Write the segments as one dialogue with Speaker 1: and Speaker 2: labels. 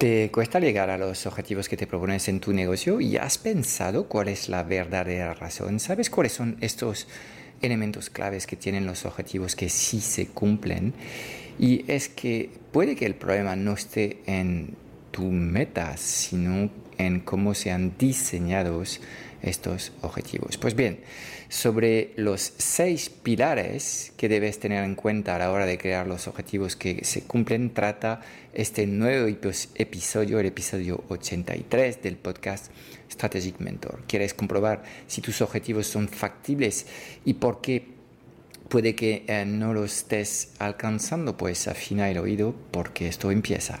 Speaker 1: ¿Te cuesta llegar a los objetivos que te propones en tu negocio y has pensado cuál es la verdadera razón? ¿Sabes cuáles son estos elementos claves que tienen los objetivos que sí se cumplen? Y es que puede que el problema no esté en tu meta, sino en cómo se han diseñado estos objetivos. Pues bien, sobre los seis pilares que debes tener en cuenta a la hora de crear los objetivos que se cumplen, trata este nuevo episodio, el episodio 83 del podcast Strategic Mentor. ¿Quieres comprobar si tus objetivos son factibles y por qué puede que eh, no los estés alcanzando? Pues afina el oído porque esto empieza.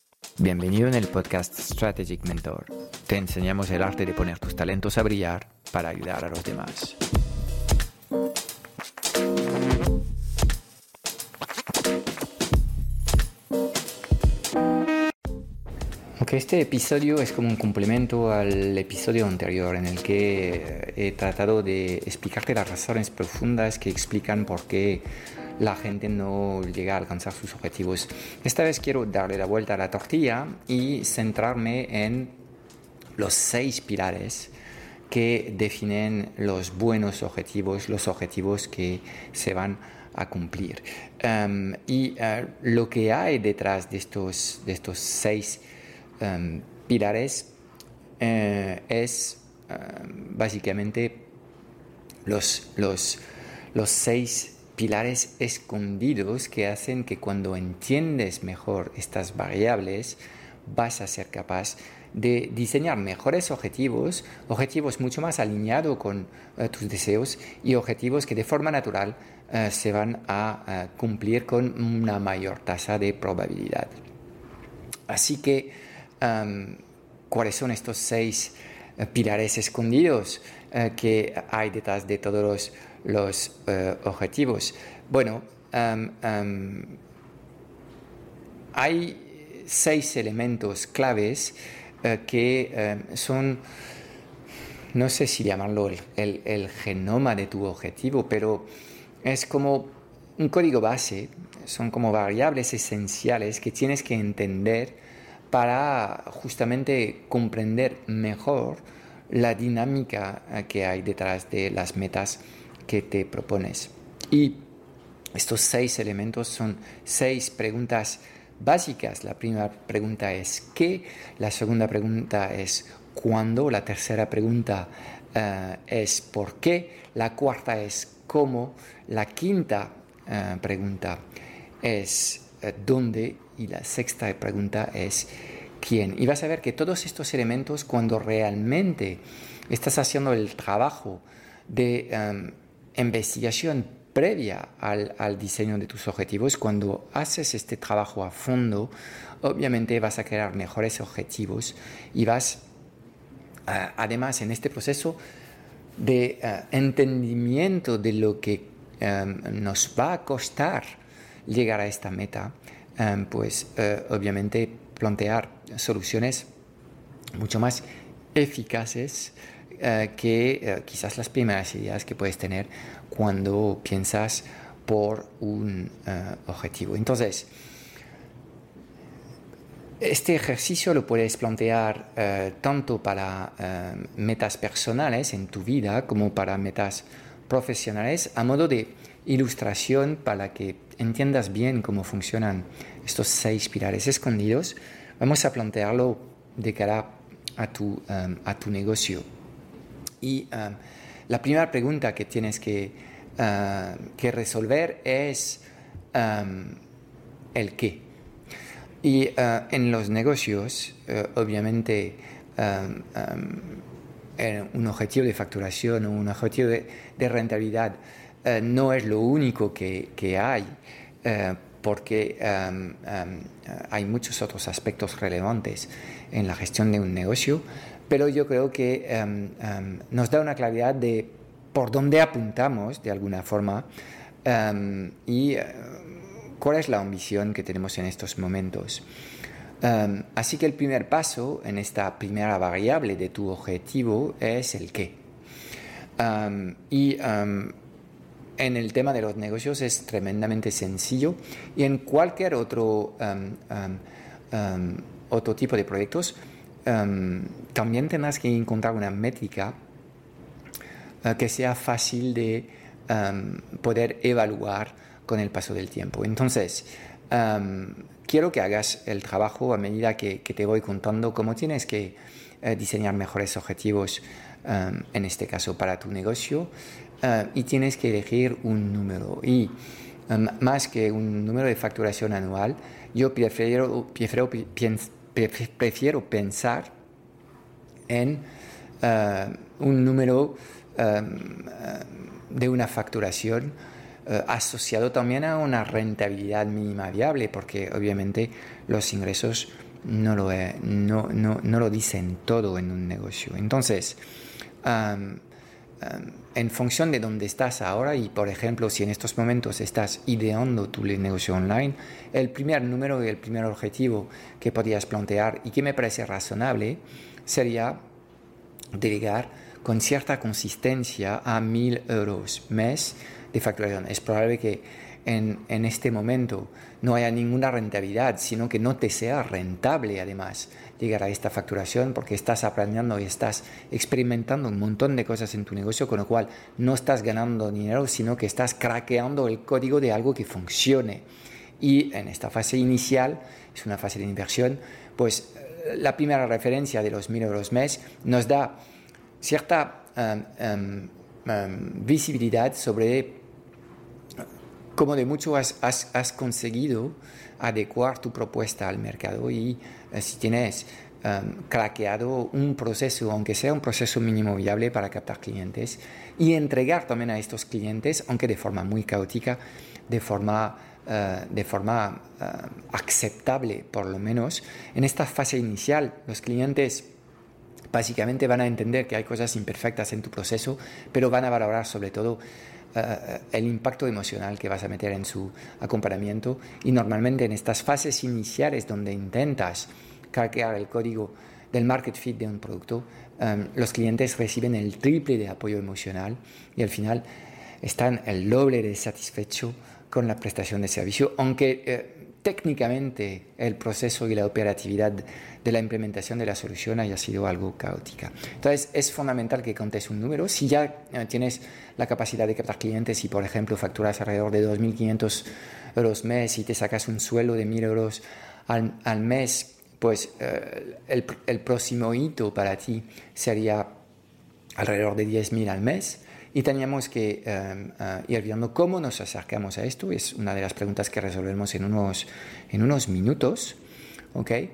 Speaker 1: Bienvenido en el podcast Strategic Mentor. Te enseñamos el arte de poner tus talentos a brillar para ayudar a los demás. Aunque este episodio es como un complemento al episodio anterior en el que he tratado de explicarte las razones profundas que explican por qué la gente no llega a alcanzar sus objetivos. Esta vez quiero darle la vuelta a la tortilla y centrarme en los seis pilares que definen los buenos objetivos, los objetivos que se van a cumplir. Em, y eh, lo que hay detrás de estos, de estos seis em, pilares eh, es em, básicamente los, los, los seis pilares escondidos que hacen que cuando entiendes mejor estas variables vas a ser capaz de diseñar mejores objetivos, objetivos mucho más alineados con eh, tus deseos y objetivos que de forma natural eh, se van a eh, cumplir con una mayor tasa de probabilidad. Así que, em, ¿cuáles son estos seis pilares escondidos que hay detrás de todos los los eh, objetivos. Bueno, hay seis elementos claves eh, que em, son, no sé si llamarlo el, genoma de tu objetivo, pero es como un código base, son como variables esenciales que tienes que entender para justamente comprender mejor la dinámica eh, que hay detrás de las metas que te propones. Y estos seis elementos son seis preguntas básicas. La primera pregunta es ¿qué? La segunda pregunta es ¿cuándo? La tercera pregunta eh, es ¿por qué? La cuarta es ¿cómo? La quinta eh, pregunta es eh, ¿dónde? Y la sexta pregunta es ¿quién? Y vas a ver que todos estos elementos, cuando realmente estás haciendo el trabajo de investigación previa al, diseño de tus objetivos, cuando haces este trabajo a fondo, obviamente vas a crear mejores objetivos y vas, eh, además, en este proceso de eh, entendimiento de lo que em, nos va a costar llegar a esta meta, pues eh, obviamente plantear soluciones mucho más eficaces eh, que eh, quizás las primeras ideas que puedes tener cuando piensas por un eh, objetivo. Entonces, este ejercicio lo puedes plantear tanto para metas personales en tu vida como para metas profesionales a modo de ilustración para que entiendas bien cómo funcionan estos seis pilares escondidos. Vamos a plantearlo de cara a tu, a tu negocio. Y la primera pregunta que tienes que, uh, que resolver es el qué. Y uh, en los negocios, uh, obviamente, un objetivo de facturación o un objetivo de, rentabilidad no es lo único que, que hay, porque hay muchos otros aspectos relevantes en la gestión de un negocio, pero yo creo que nos da una claridad de por dónde apuntamos de alguna forma y cuál es la ambición que tenemos en estos momentos. Um, así que el primer paso en esta primera variable de tu objetivo es el qué. Um, y um, en el tema de los negocios es tremendamente sencillo y en cualquier otro, otro tipo de proyectos también tendrás que encontrar una métrica uh, que sea fácil de poder evaluar con el paso del tiempo. Entonces, quiero que hagas el trabajo a medida que, te voy contando cómo tienes que eh, diseñar mejores objetivos, en este caso para tu negocio, eh, y tienes que elegir un número. Y más que un número de facturación anual, yo prefiero, prefiero, prefiero pensar en eh, un número de una facturación eh, asociado también a una rentabilidad mínima viable, porque obviamente los ingresos no lo, no, no, no lo dicen todo en un negocio. Entonces, en función de dónde estás ahora y, por ejemplo, si en estos momentos estás ideando tu negocio online, el primer número y el primer objetivo que podrías plantear y que me parece razonable sería delegar con cierta consistencia a mil euros mes de facturación. Es probable que en, en, este momento no haya ninguna rentabilidad, sino que no te sea rentable además llegar a esta facturación porque estás aprendiendo y estás experimentando un montón de cosas en tu negocio, con lo cual no estás ganando dinero, sino que estás craqueando el código de algo que funcione. Y en esta fase inicial, es una fase de inversión, pues eh, la primera referencia de los mil euros mes nos da cierta um, um, um, visibilidad sobre como de mucho has, has, conseguido adecuar tu propuesta al mercado y eh, si tienes um, craqueado un proceso, aunque sea un proceso mínimo viable para captar clientes y entregar también a estos clientes, aunque de forma muy caótica, de forma, uh, de forma uh, aceptable por lo menos. En esta fase inicial, los clientes básicamente van a entender que hay cosas imperfectas en tu proceso, pero van a valorar sobre todo eh, el impacto emocional que vas a meter en su acompañamiento. Y normalmente en estas fases iniciales donde intentas craquear el código del market fit de un producto, em, los clientes reciben el triple de apoyo emocional y al final están el doble de satisfecho con la prestación de servicio, aunque eh, técnicamente el proceso y la operatividad de la implementación de la solución haya sido algo caótica. Entonces es fundamental que contes un número. Si ya eh, tienes la capacidad de captar clientes y por ejemplo facturas alrededor de 2.500 euros mes y te sacas un sueldo de 1.000 euros al, al mes, pues eh, el, el, próximo hito para ti sería alrededor de 10.000 al mes y teníamos que em, eh, ir viendo cómo nos acercamos a esto. Es una de las preguntas que resolvemos en unos, en unos minutos. ¿okay?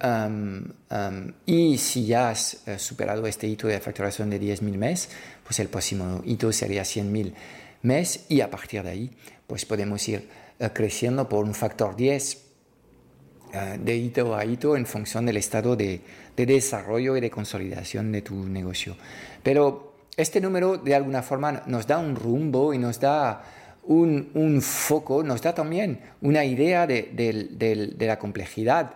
Speaker 1: Em, em, y si ya has eh, superado este hito de facturación de 10.000 mes, pues el próximo hito sería 100.000 mes y a partir de ahí pues podemos ir eh, creciendo por un factor 10 de hito a hito en función del estado de, de desarrollo y de consolidación de tu negocio. Pero este número de alguna forma nos da un rumbo y nos da un, foco, nos da también una idea de, la complejidad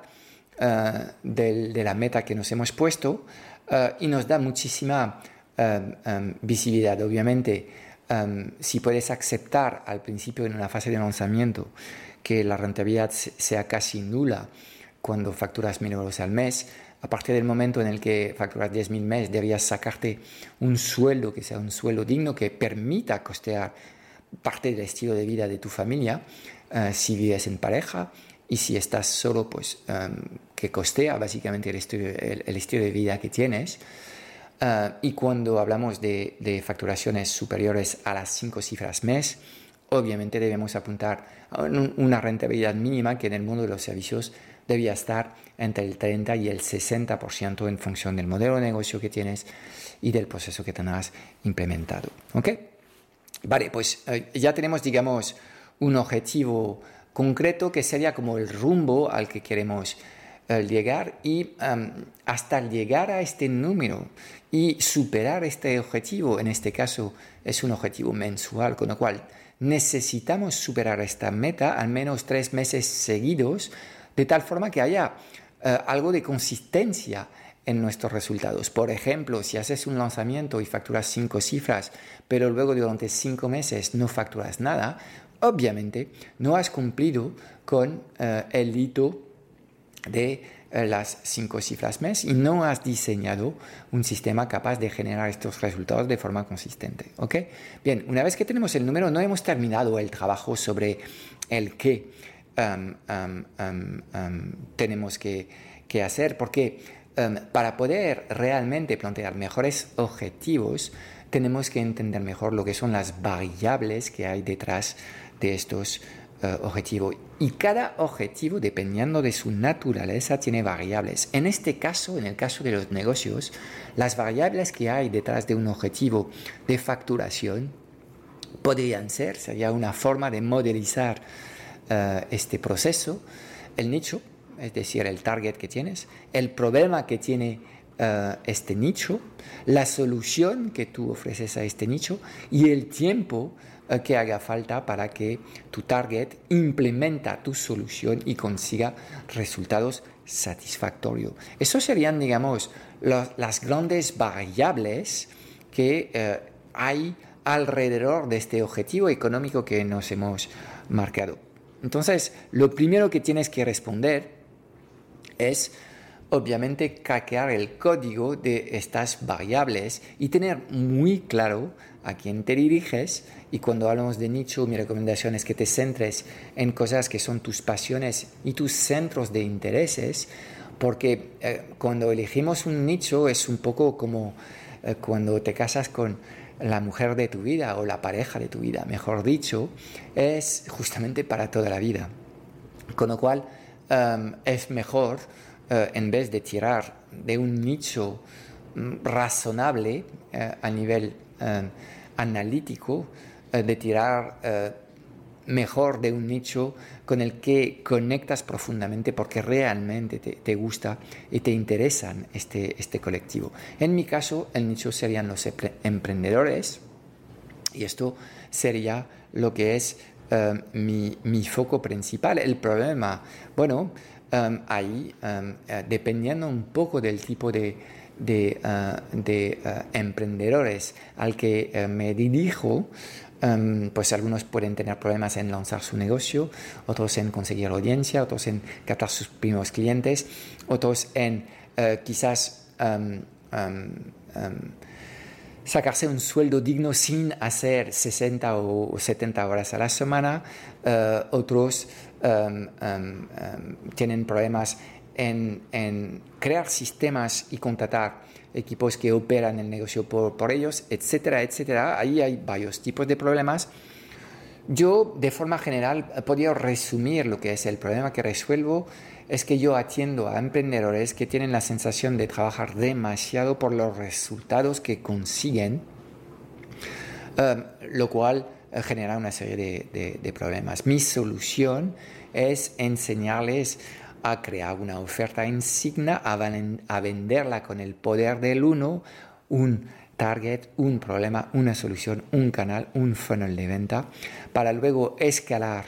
Speaker 1: eh, de la meta que nos hemos puesto eh, y nos da muchísima eh, visibilidad. Obviamente, si puedes aceptar al principio en una fase de lanzamiento que la rentabilidad sea casi nula cuando facturas mil euros al mes, a partir del momento en el que facturas 10.000 mes, debías sacarte un sueldo que sea un sueldo digno que permita costear parte del estilo de vida de tu familia, eh, si vives en pareja y si estás solo, pues em, que costea básicamente el estilo, el, estilo, de vida que tienes. Eh, y cuando hablamos de, de, facturaciones superiores a las 5 cifras mes, obviamente debemos apuntar a una rentabilidad mínima que en el mundo de los servicios debía estar entre el 30 y el 60% en función del modelo de negocio que tienes y del proceso que tengas implementado. ¿Ok? Vale, pues eh, ya tenemos, digamos, un objetivo concreto que sería como el rumbo al que queremos eh, llegar y hasta llegar a este número y superar este objetivo, en este caso es un objetivo mensual, con lo cual necesitamos superar esta meta al menos tres meses seguidos, de tal forma que haya eh, algo de consistencia en nuestros resultados. Por ejemplo, si haces un lanzamiento y facturas cinco cifras, pero luego durante cinco meses no facturas nada, obviamente no has cumplido con eh, el hito de eh, las cinco cifras mes y no has diseñado un sistema capaz de generar estos resultados de forma consistente. ¿ok? Bien, una vez que tenemos el número, no hemos terminado el trabajo sobre el qué um, um, tenemos que, que, hacer, porque para poder realmente plantear mejores objetivos, tenemos que entender mejor lo que son las variables que hay detrás de estos eh, objetivo. Y cada objetivo, dependiendo de su naturaleza, tiene variables. En este caso, en el caso de los negocios, las variables que hay detrás de un objetivo de facturación podrían ser, sería una forma de modelizar eh, este proceso, el nicho, es decir, el target que tienes, el problema que tiene eh, este nicho, la solución que tú ofreces a este nicho y el tiempo eh, que haga falta para que tu target implementa tu solución y consiga resultados satisfactorios. Esos serían, digamos, las grandes variables que hay alrededor de este objetivo económico que nos hemos marcado. Entonces, lo primero que tienes que responder es obviamente craquear el código de estas variables y tener muy claro a quién te diriges. Y cuando hablamos de nicho mi recomendación es que te centres en cosas que son tus pasiones y tus centros de intereses porque eh, cuando elegimos un nicho es un poco como eh, cuando te casas con la mujer de tu vida o la pareja de tu vida, mejor dicho, es justamente para toda la vida. Con lo cual em, es mejor eh, en vez de tirar de un nicho mm, razonable eh, a nivel eh, analítico, de tirar mejor de un nicho con el que conectas profundamente porque realmente te, gusta y te interesan este, este colectivo. En mi caso, el nicho serían los emprendedores y esto sería lo que es mi, mi, foco principal. El problema, bueno, Um, ahí, um, eh, dependiendo un poco del tipo de, de, uh, uh, emprendedores al que me dirijo, um, pues algunos pueden tener problemas en lanzar su negocio, otros en conseguir audiencia, otros en captar sus primeros clientes, otros en quizás sacarse un sueldo digno sin hacer 60 o 70 horas a la semana, otros Em, em, em, tienen problemas en, crear sistemas y contratar equipos que operan el negocio por, por ellos, etcétera, etcétera. Ahí hay varios tipos de problemas. Yo, de forma general, podría resumir lo que es el problema que resuelvo. Es que yo atiendo a emprendedores que tienen la sensación de trabajar demasiado por los resultados que consiguen, lo cual genera una serie de, problemas. Mi solución es enseñarles a crear una oferta insignia, a, venderla con el poder del uno, un target, un problema, una solución, un canal, un funnel de venta, para luego escalar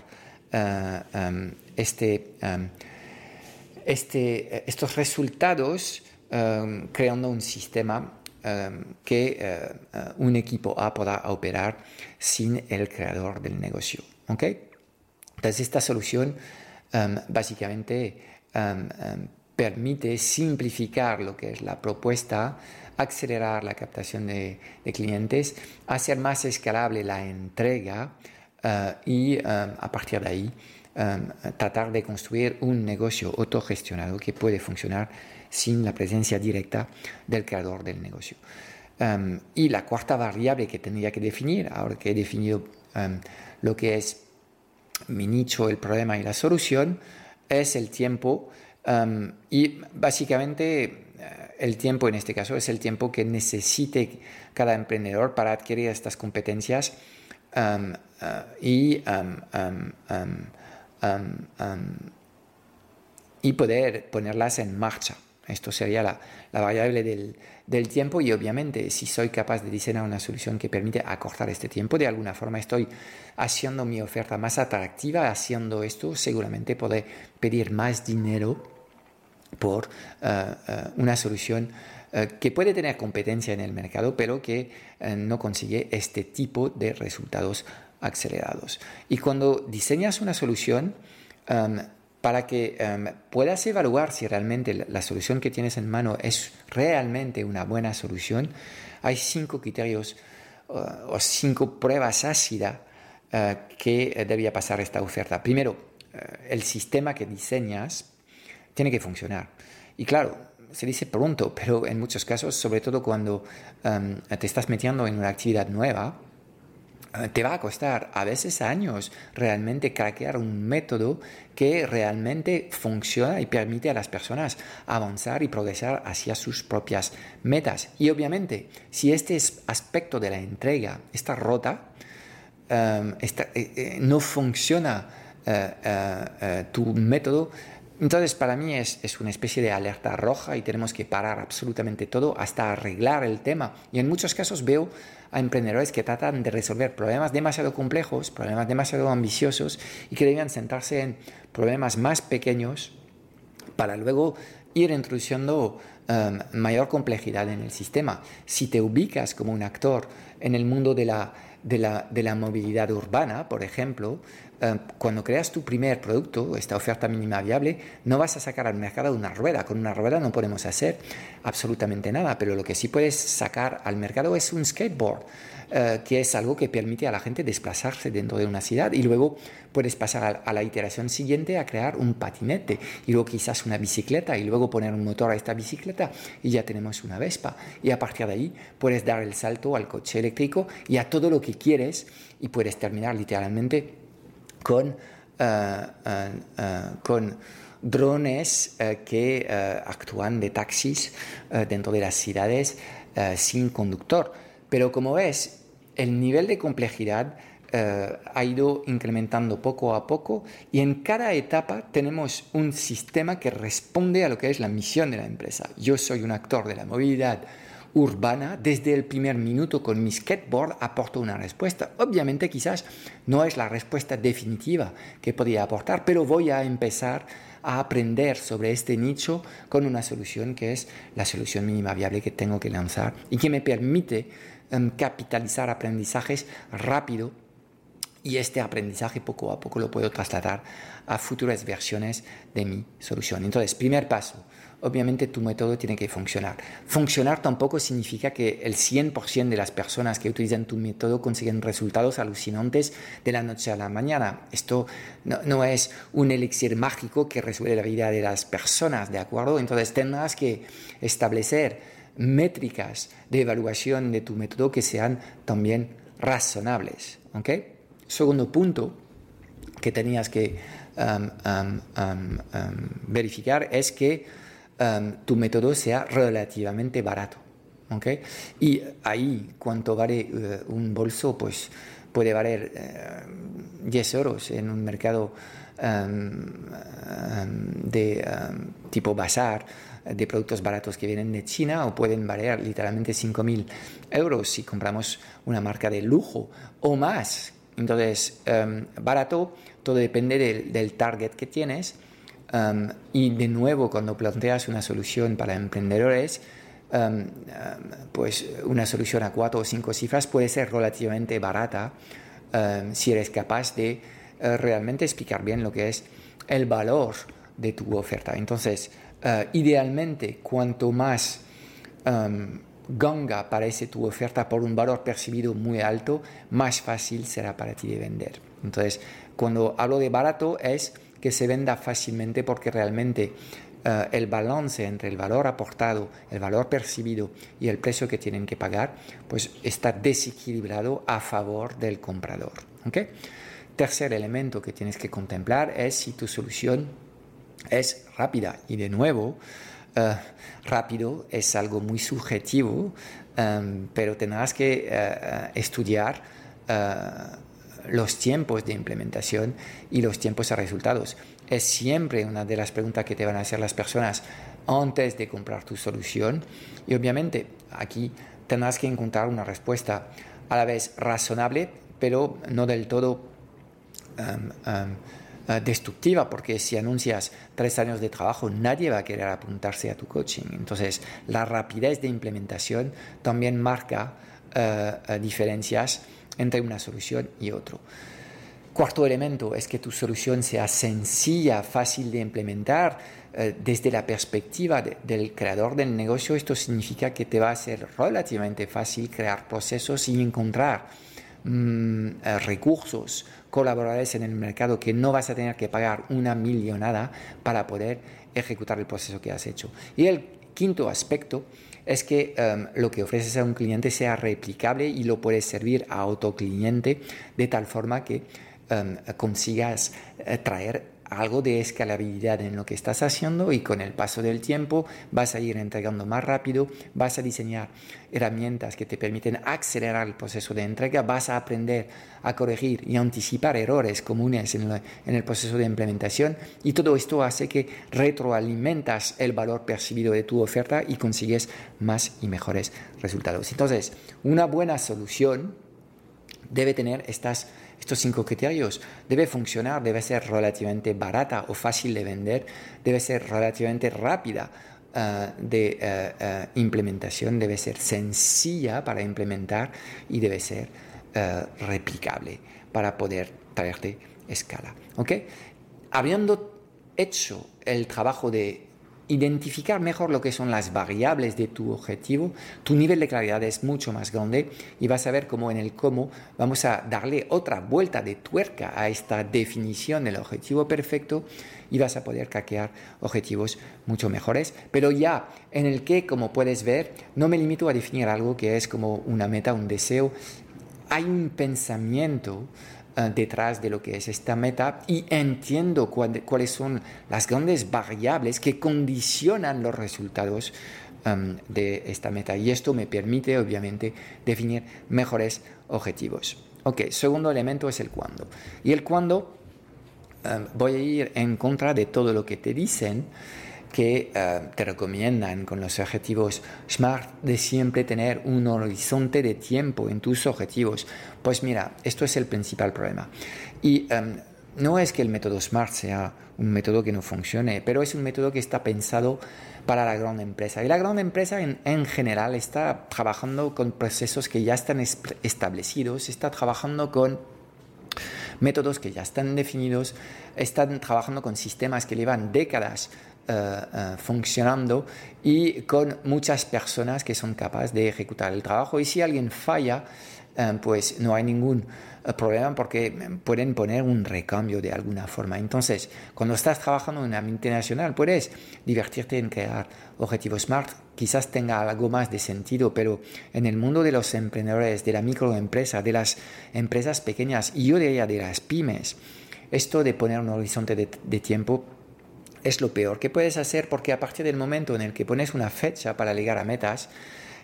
Speaker 1: eh, em, este, em, este, estos resultados em, creando un sistema que uh, un equipo A pueda operar sin el creador del negocio. Entonces esta solución um, básicamente um, permite simplificar lo que es la propuesta, acelerar la captación de, clientes, hacer más escalable la entrega uh, y a partir de ahí tratar de construir un negocio autogestionado que puede funcionar sin la presencia directa del creador del negocio. Y la cuarta variable que tendría que definir, ahora que he definido lo que es mi nicho, el problema y la solución, es el tiempo um, y básicamente eh, el tiempo en este caso es el tiempo que necesite cada emprendedor para adquirir estas competencias um, uh, y, y poder ponerlas en marcha. Esto sería la, variable del, tiempo y obviamente si soy capaz de diseñar una solución que permite acortar este tiempo, de alguna forma estoy haciendo mi oferta más atractiva, haciendo esto seguramente podré pedir más dinero por eh, eh, una solución eh, que puede tener competencia en el mercado, pero que no consigue este tipo de resultados acelerados. Y cuando diseñas una solución, em, para que em, puedas evaluar si realmente la solución que tienes en mano es realmente una buena solución, hay cinco criterios uh, o cinco pruebas ácidas uh, que debía pasar esta oferta. Primero, el sistema que diseñas tiene que funcionar. Y claro, se dice pronto, pero en muchos casos, sobre todo cuando em, te estás metiendo en una actividad nueva, eh, te va a costar a veces años realmente craquear un método que realmente funciona y permite a las personas avanzar y progresar hacia sus propias metas. Y obviamente, si este aspecto de la entrega está rota, em, eh, eh, no funciona tu método, entonces, para mí es, una especie de alerta roja y tenemos que parar absolutamente todo hasta arreglar el tema. Y en muchos casos veo a emprendedores que tratan de resolver problemas demasiado complejos, problemas demasiado ambiciosos y que debían sentarse en problemas más pequeños para luego ir introduciendo um, mayor complejidad en el sistema. Si te ubicas como un actor en el mundo de la, de la movilidad urbana, por ejemplo, cuando creas tu primer producto, esta oferta mínima viable, no vas a sacar al mercado una rueda. Con una rueda no podemos hacer absolutamente nada, pero lo que sí puedes sacar al mercado es un skateboard, eh, que es algo que permite a la gente desplazarse dentro de una ciudad y luego puedes pasar a, la iteración siguiente a crear un patinete y luego quizás una bicicleta y luego poner un motor a esta bicicleta y ya tenemos una Vespa. Y a partir de ahí puedes dar el salto al coche eléctrico y a todo lo que quieres y puedes terminar literalmente con, eh, eh, eh, con drones que actúan de taxis dentro de las ciudades sin conductor. Pero como ves, el nivel de complejidad ha ido incrementando poco a poco y en cada etapa tenemos un sistema que responde a lo que es la misión de la empresa. Yo soy un actor de la movilidad urbana, desde el primer minuto con mi skateboard aporto una respuesta. Obviamente quizás no es la respuesta definitiva que podría aportar, pero voy a empezar a aprender sobre este nicho con una solución que es la solución mínima viable que tengo que lanzar y que me permite em, capitalizar aprendizajes rápido y este aprendizaje poco a poco lo puedo trasladar a futuras versiones de mi solución. Entonces, primer paso, obviamente tu método tiene que funcionar. Funcionar tampoco significa que el 100% de las personas que utilizan tu método consiguen resultados alucinantes de la noche a la mañana. Esto no, es un elixir mágico que resuelve la vida de las personas, ¿de acuerdo? Entonces tendrás que establecer métricas de evaluación de tu método que sean también razonables. ¿ok? Segundo punto que tenías que um, um, um, verificar es que Em, tu método sea relativamente barato. ¿okay? Y ahí, cuánto vale eh, un bolso, pues puede valer 10 eh, euros en un mercado em, de tipo bazar de productos baratos que vienen de China o pueden valer literalmente 5.000 euros si compramos una marca de lujo o más. Entonces, barato, todo depende del, del target que tienes Um, y de nuevo, cuando planteas una solución para emprendedores, um, um, pues una solución a cuatro o cinco cifras puede ser relativamente barata si eres capaz de uh, realmente explicar bien lo que es el valor de tu oferta. Entonces, uh, idealmente, cuanto más ganga parece tu oferta por un valor percibido muy alto, más fácil será para ti de vender. Entonces, cuando hablo de barato es que se venda fácilmente porque realmente eh, el balance entre el valor aportado, el valor percibido y el precio que tienen que pagar, pues está desequilibrado a favor del comprador. ¿okay? Tercer elemento que tienes que contemplar es si tu solución es rápida y de nuevo, eh, rápido es algo muy subjetivo, em, pero tendrás que eh, estudiar los tiempos de implementación y los tiempos de resultados. Es siempre una de las preguntas que te van a hacer las personas antes de comprar tu solución y obviamente aquí tendrás que encontrar una respuesta a la vez razonable, pero no del todo um, um, uh, destructiva, porque si anuncias tres años de trabajo, nadie va a querer apuntarse a tu coaching. Entonces, la rapidez de implementación también marca uh, uh, diferencias entre una solución y otro. Cuarto elemento es que tu solución sea sencilla, fácil de implementar. Eh, desde la perspectiva del creador del negocio, esto significa que te va a ser relativamente fácil crear procesos y encontrar mm, eh, recursos, colaboradores en el mercado que no vas a tener que pagar una millonada para poder ejecutar el proceso que has hecho. Y el quinto aspecto es que em, lo que ofreces a un cliente sea replicable y lo puedes servir a otro cliente de tal forma que Em, consigas eh, traer algo de escalabilidad en lo que estás haciendo y con el paso del tiempo vas a ir entregando más rápido, vas a diseñar herramientas que te permiten acelerar el proceso de entrega, vas a aprender a corregir y anticipar errores comunes en, en el proceso de implementación y todo esto hace que retroalimentas el valor percibido de tu oferta y consigues más y mejores resultados. Entonces, una buena solución debe tener estas estos cinco criterios. Debe funcionar, debe ser relativamente barata o fácil de vender, debe ser relativamente rápida eh, de eh, eh, implementación, debe ser sencilla para implementar y debe ser replicable para poder traerte escala. Habiendo hecho el trabajo de identificar mejor lo que son las variables de tu objetivo, tu nivel de claridad es mucho más grande y vas a ver cómo en el cómo vamos a darle otra vuelta de tuerca a esta definición del objetivo perfecto y vas a poder caquear objetivos mucho mejores. Pero ya en el que, como puedes ver, no me limito a definir algo que es como una meta, un deseo. Hay un pensamiento detrás de lo que es esta meta y entiendo cuáles son las grandes variables que condicionan los resultados em, de esta meta. Y esto me permite, obviamente, definir mejores objetivos. Ok, segundo elemento es el cuándo. Y el cuándo em, voy a ir en contra de todo lo que te dicen que eh, te recomiendan con los objetivos SMART de siempre tener un horizonte de tiempo en tus objetivos. Pues mira, esto es el principal problema. Y em, no es que el método SMART sea un método que no funcione, pero es un método que está pensado para la gran empresa. Y la gran empresa en, en, general está trabajando con procesos que ya están establecidos, está trabajando con métodos que ya están definidos, están trabajando con sistemas que llevan décadas eh, eh, funcionando y con muchas personas que son capaces de ejecutar el trabajo. Y si alguien falla, pues no hay ningún problema porque pueden poner un recambio de alguna forma. Entonces, cuando estás trabajando en una multinacional, puedes divertirte en crear objetivos SMART, quizás tenga algo más de sentido, pero en el mundo de los emprendedores, de la microempresa, de las empresas pequeñas y yo diría de las pymes, esto de poner un horizonte de, de tiempo es lo peor que puedes hacer porque a partir del momento en el que pones una fecha para llegar a metas,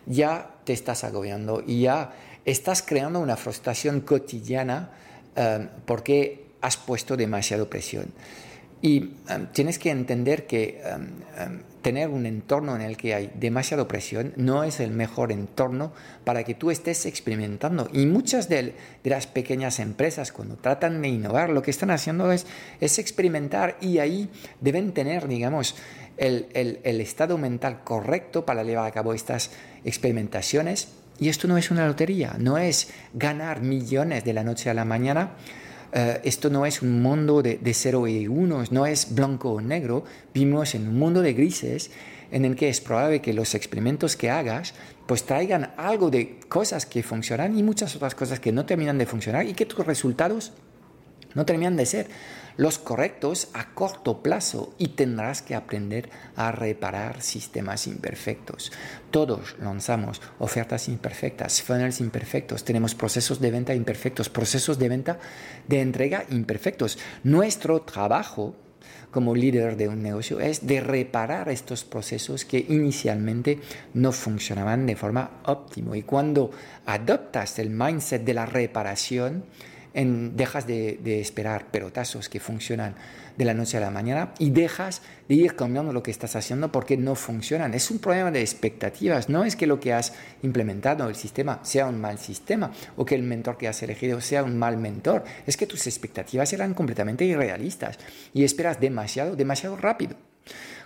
Speaker 1: ya te estás agobiando y ya estás creando una frustración cotidiana eh, porque has puesto demasiado presión. Y em, tienes que entender que em, tener un entorno en el que hay demasiada presión no es el mejor entorno para que tú estés experimentando. Y muchas de, las pequeñas empresas cuando tratan de innovar lo que están haciendo es, experimentar y ahí deben tener, digamos, el estado mental correcto para llevar a cabo estas experimentaciones. Y esto no es una lotería, no es ganar millones de la noche a la mañana. Eh, esto no es un mundo de, de cero y uno, no es blanco o negro, vivimos en un mundo de grises en el que es probable que los experimentos que hagas pues traigan algo de cosas que funcionan y muchas otras cosas que no terminan de funcionar y que tus resultados no terminan de ser los correctos a corto plazo y tendrás que aprender a reparar sistemas imperfectos. Todos lanzamos ofertas imperfectas, funnels imperfectos, tenemos procesos de venta imperfectos, procesos de venta de entrega imperfectos. Nuestro trabajo como líder de un negocio es de reparar estos procesos que inicialmente no funcionaban de forma óptima. Y cuando adoptas el mindset de la reparación, dejas de, esperar pelotazos que funcionan de la noche a la mañana y dejas de ir cambiando lo que estás haciendo porque no funcionan. Es un problema de expectativas, no es que lo que has implementado el sistema sea un mal sistema o que el mentor que has elegido sea un mal mentor, es que tus expectativas eran completamente irrealistas y esperas demasiado, demasiado rápido.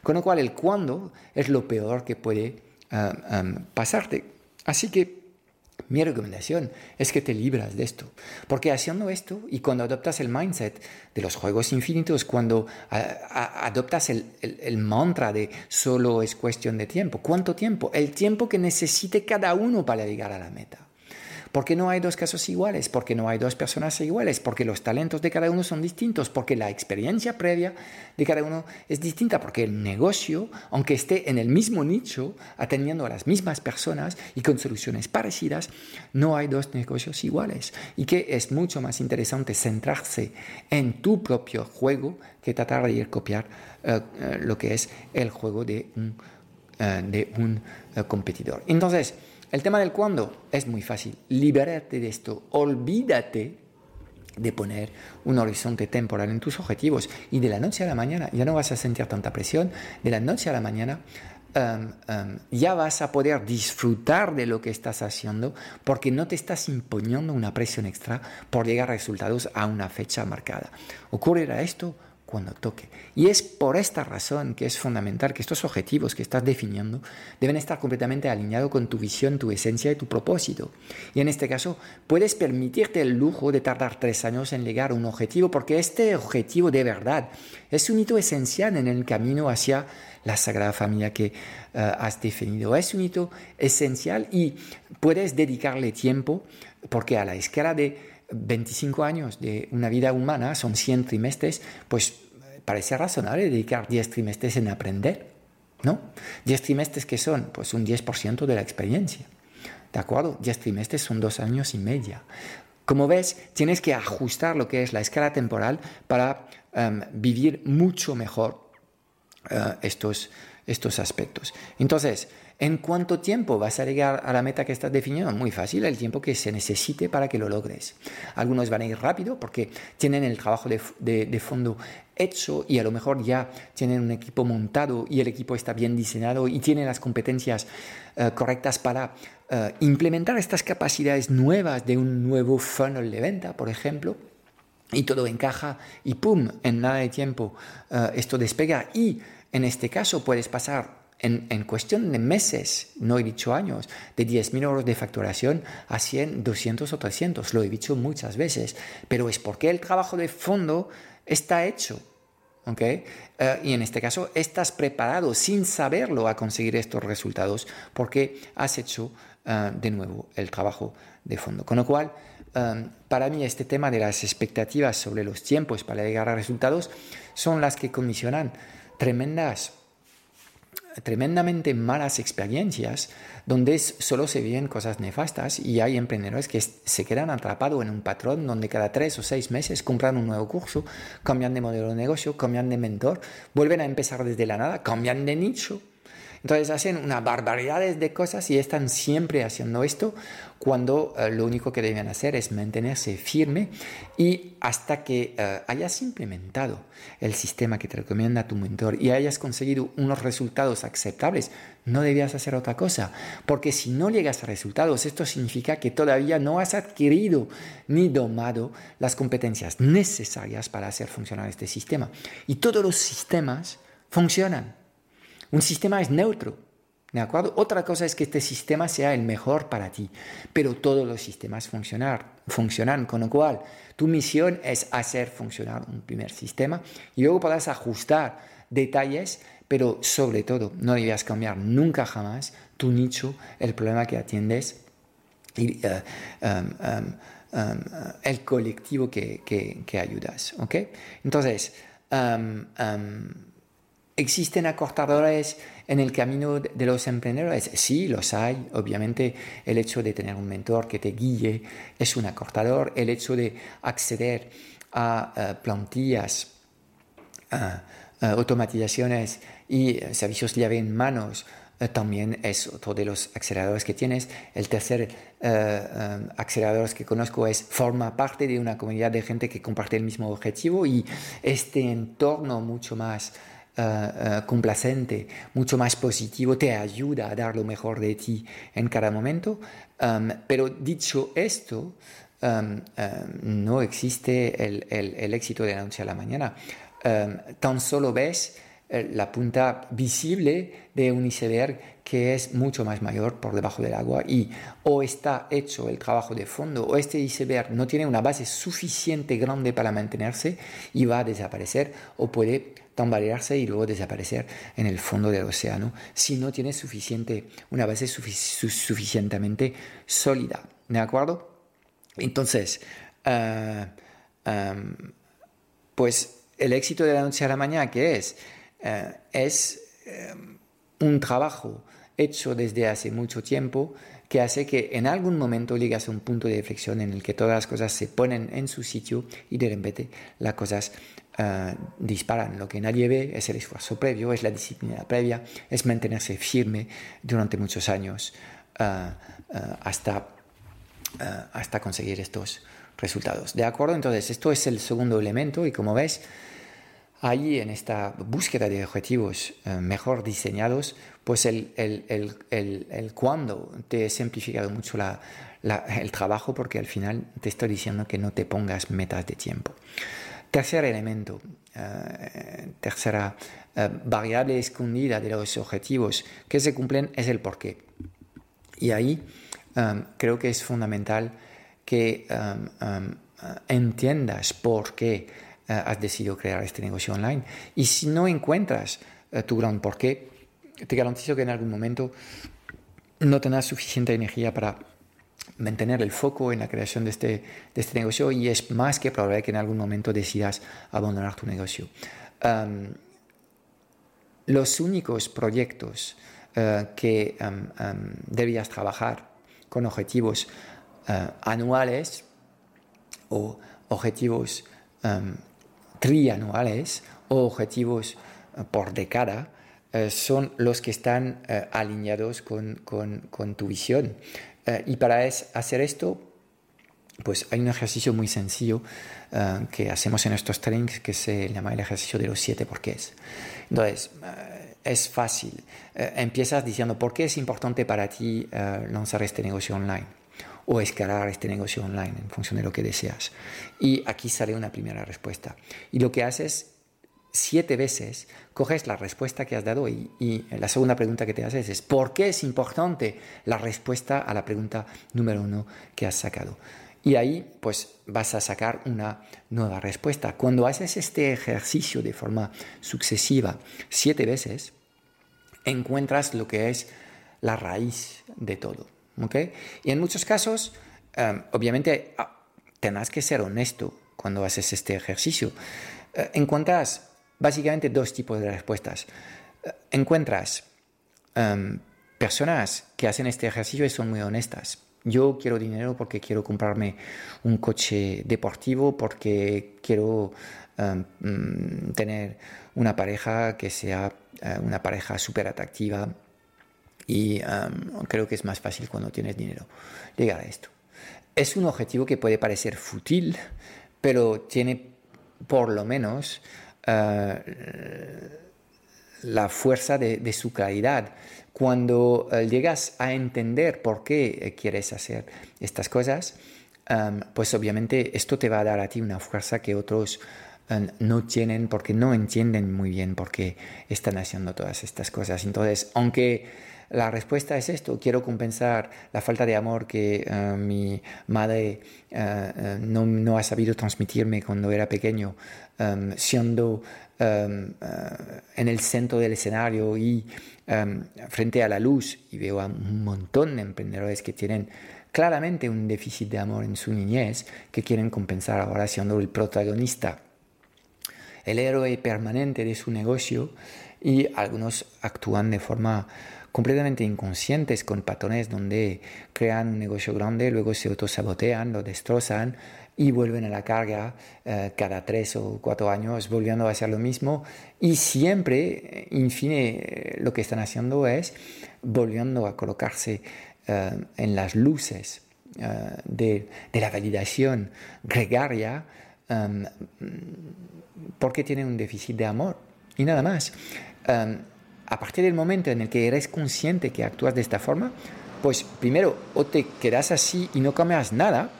Speaker 1: Con lo cual el cuándo es lo peor que puede ah, ah, pasarte. Así que mi recomendación es que te libras de esto, porque haciendo esto y cuando adoptas el mindset de los juegos infinitos, cuando adoptas el, el, mantra de solo es cuestión de tiempo, ¿cuánto tiempo? El tiempo que necesite cada uno para llegar a la meta. Porque no hay dos casos iguales, porque no hay dos personas iguales, porque los talentos de cada uno son distintos, porque la experiencia previa de cada uno es distinta, porque el negocio, aunque esté en el mismo nicho, atendiendo a las mismas personas y con soluciones parecidas, no hay dos negocios iguales. Y que es mucho más interesante centrarse en tu propio juego que tratar de ir copiar eh, eh, lo que es el juego de un, eh, de un competidor. Entonces, el tema del cuándo es muy fácil. Libérate de esto. Olvídate de poner un horizonte temporal en tus objetivos y de la noche a la mañana ya no vas a sentir tanta presión. De la noche a la mañana um, um, ya vas a poder disfrutar de lo que estás haciendo porque no te estás imponiendo una presión extra por llegar a resultados a una fecha marcada. ¿Ocurrirá esto? Cuando toque. Y es por esta razón que es fundamental que estos objetivos que estás definiendo deben estar completamente alineados con tu visión, tu esencia y tu propósito. Y en este caso, puedes permitirte el lujo de tardar tres años en llegar a un objetivo porque este objetivo de verdad es un hito esencial en el camino hacia la Sagrada Familia que eh, has definido. Es un hito esencial y puedes dedicarle tiempo porque a la escala de 25 años de una vida humana, son 100 trimestres, pues parece razonable dedicar 10 trimestres en aprender, ¿no? 10 trimestres que son, pues un 10% de la experiencia, ¿de acuerdo? 10 trimestres son dos años y media. Como ves, tienes que ajustar lo que es la escala temporal para em, vivir mucho mejor eh, estos, estos aspectos. Entonces, ¿En cuánto tiempo vas a llegar a la meta que estás definiendo? Muy fácil, el tiempo que se necesite para que lo logres. Algunos van a ir rápido porque tienen el trabajo de, fondo hecho y a lo mejor ya tienen un equipo montado y el equipo está bien diseñado y tienen las competencias eh, correctas para eh, implementar estas capacidades nuevas de un nuevo funnel de venta, por ejemplo. Y todo encaja y ¡pum! En nada de tiempo esto despega y en este caso puedes pasar en, cuestión de meses, no he dicho años, de 10.000 euros de facturación a 100, 200 o 300. Lo he dicho muchas veces, pero es porque el trabajo de fondo está hecho. ¿okay? Eh, y en este caso estás preparado sin saberlo a conseguir estos resultados porque has hecho eh, de nuevo el trabajo de fondo. Con lo cual, eh, para mí este tema de las expectativas sobre los tiempos para llegar a resultados son las que condicionan tremendas tremendamente malas experiencias donde solo se viven cosas nefastas y hay emprendedores que se quedan atrapados en un patrón donde cada tres o seis meses compran un nuevo curso, cambian de modelo de negocio, cambian de mentor, vuelven a empezar desde la nada, cambian de nicho entonces hacen una barbaridad de cosas y están siempre haciendo esto cuando eh, lo único que deben hacer es mantenerse firme y hasta que eh, hayas implementado el sistema que te recomienda tu mentor y hayas conseguido unos resultados aceptables, no debías hacer otra cosa. Porque si no llegas a resultados, esto significa que todavía no has adquirido ni domado las competencias necesarias para hacer funcionar este sistema. Y todos los sistemas funcionan un sistema es neutro, ¿de acuerdo? Otra cosa es que este sistema sea el mejor para ti, pero todos los sistemas funcionan, con lo cual tu misión es hacer funcionar un primer sistema y luego podrás ajustar detalles, pero sobre todo no debías cambiar nunca jamás tu nicho, el problema que atiendes y eh, um, um, um, el colectivo que, ayudas, ¿ok? Entonces, ¿Existen acortadores en el camino de los emprendedores? Sí, los hay. Obviamente el hecho de tener un mentor que te guíe es un acortador. El hecho de acceder a eh, plantillas automatizaciones y servicios llave en manos eh, también es otro de los aceleradores que tienes. El tercer eh, eh, acelerador que conozco es forma parte de una comunidad de gente que comparte el mismo objetivo y este entorno mucho más complacente, mucho más positivo, te ayuda a dar lo mejor de ti en cada momento. Um, pero dicho esto, um, no existe el, el, éxito de la noche a la mañana. tan solo ves eh, la punta visible de un iceberg que es mucho más mayor por debajo del agua y o está hecho el trabajo de fondo o este iceberg no tiene una base suficiente grande para mantenerse y va a desaparecer o puede tambalearse y luego desaparecer en el fondo del océano si no tiene suficiente, una base suficientemente sólida. ¿De acuerdo? Entonces, em, pues el éxito de la noche a la mañana, que es? Eh, es eh, un trabajo hecho desde hace mucho tiempo que hace que en algún momento llegas a un punto de reflexión en el que todas las cosas se ponen en su sitio y de repente las cosas eh, disparan. Lo que nadie ve es el esfuerzo previo, es la disciplina previa, es mantenerse firme durante muchos años hasta, hasta conseguir estos resultados. ¿De acuerdo? Entonces, esto es el segundo elemento y como ves, Ahí en esta búsqueda de objetivos eh, mejor diseñados, pues el, el, el, el, cuándo te he simplificado mucho la, el trabajo porque al final te estoy diciendo que no te pongas metas de tiempo. Tercer elemento, eh, tercera eh, variable escondida de los objetivos que se cumplen es el por qué. Y ahí creo que es fundamental que entiendas por qué eh, has decidido crear este negocio online. Y si no encuentras eh, tu gran porqué, te garantizo que en algún momento no tendrás suficiente energía para mantener el foco en la creación de este, de este negocio y es más que probable que en algún momento decidas abandonar tu negocio. los únicos proyectos uh, que um, debías trabajar con objetivos anuales o objetivos trianuales o objetivos eh, por década eh, son los que están eh, alineados con, con, tu visión. Y para hacer esto, pues hay un ejercicio muy sencillo que hacemos en estos trainings que se llama el ejercicio de los siete porqués. Entonces, es fácil. empiezas diciendo por qué es importante para ti lanzar este negocio online o escalar este negocio online en función de lo que deseas. Y aquí sale una primera respuesta. Y lo que haces siete veces, coges la respuesta que has dado y, la segunda pregunta que te haces es ¿por qué es importante la respuesta a la pregunta número uno que has sacado? Y ahí pues vas a sacar una nueva respuesta. Cuando haces este ejercicio de forma sucesiva siete veces, encuentras lo que es la raíz de todo. Y en muchos casos, em, obviamente, ah, tendrás que ser honesto cuando haces este ejercicio. Eh, encuentras básicamente dos tipos de respuestas. Encuentras em, personas que hacen este ejercicio y son muy honestas. Yo quiero dinero porque quiero comprarme un coche deportivo, porque quiero em, mm, tener una pareja que sea eh, una pareja súper atractiva, y creo que es más fácil cuando tienes dinero llegar a esto. Es un objetivo que puede parecer fútil, pero tiene por lo menos eh, la fuerza de, su claridad. Cuando eh, llegas a entender por qué eh, quieres hacer estas cosas, pues obviamente esto te va a dar a ti una fuerza que otros no tienen porque no entienden muy bien por qué están haciendo todas estas cosas. Entonces, aunque la respuesta es esto, quiero compensar la falta de amor que eh, mi madre eh, eh, no, ha sabido transmitirme cuando era pequeño, siendo en el centro del escenario y frente a la luz, y veo a un montón de emprendedores que tienen claramente un déficit de amor en su niñez, que quieren compensar ahora siendo el protagonista, el héroe permanente de su negocio, y algunos actúan de forma completamente inconscientes con patrones donde crean un negocio grande, luego se autosabotean, lo destrozan y vuelven a la carga eh, cada tres o cuatro años, volviendo a hacer lo mismo. Y siempre, en fin, lo que están haciendo es volviendo a colocarse en las luces de, de, la validación gregaria porque tienen un déficit de amor y nada más. A partir del momento en el que eres consciente que actúas de esta forma, pues primero o te quedas así y no cambias nada,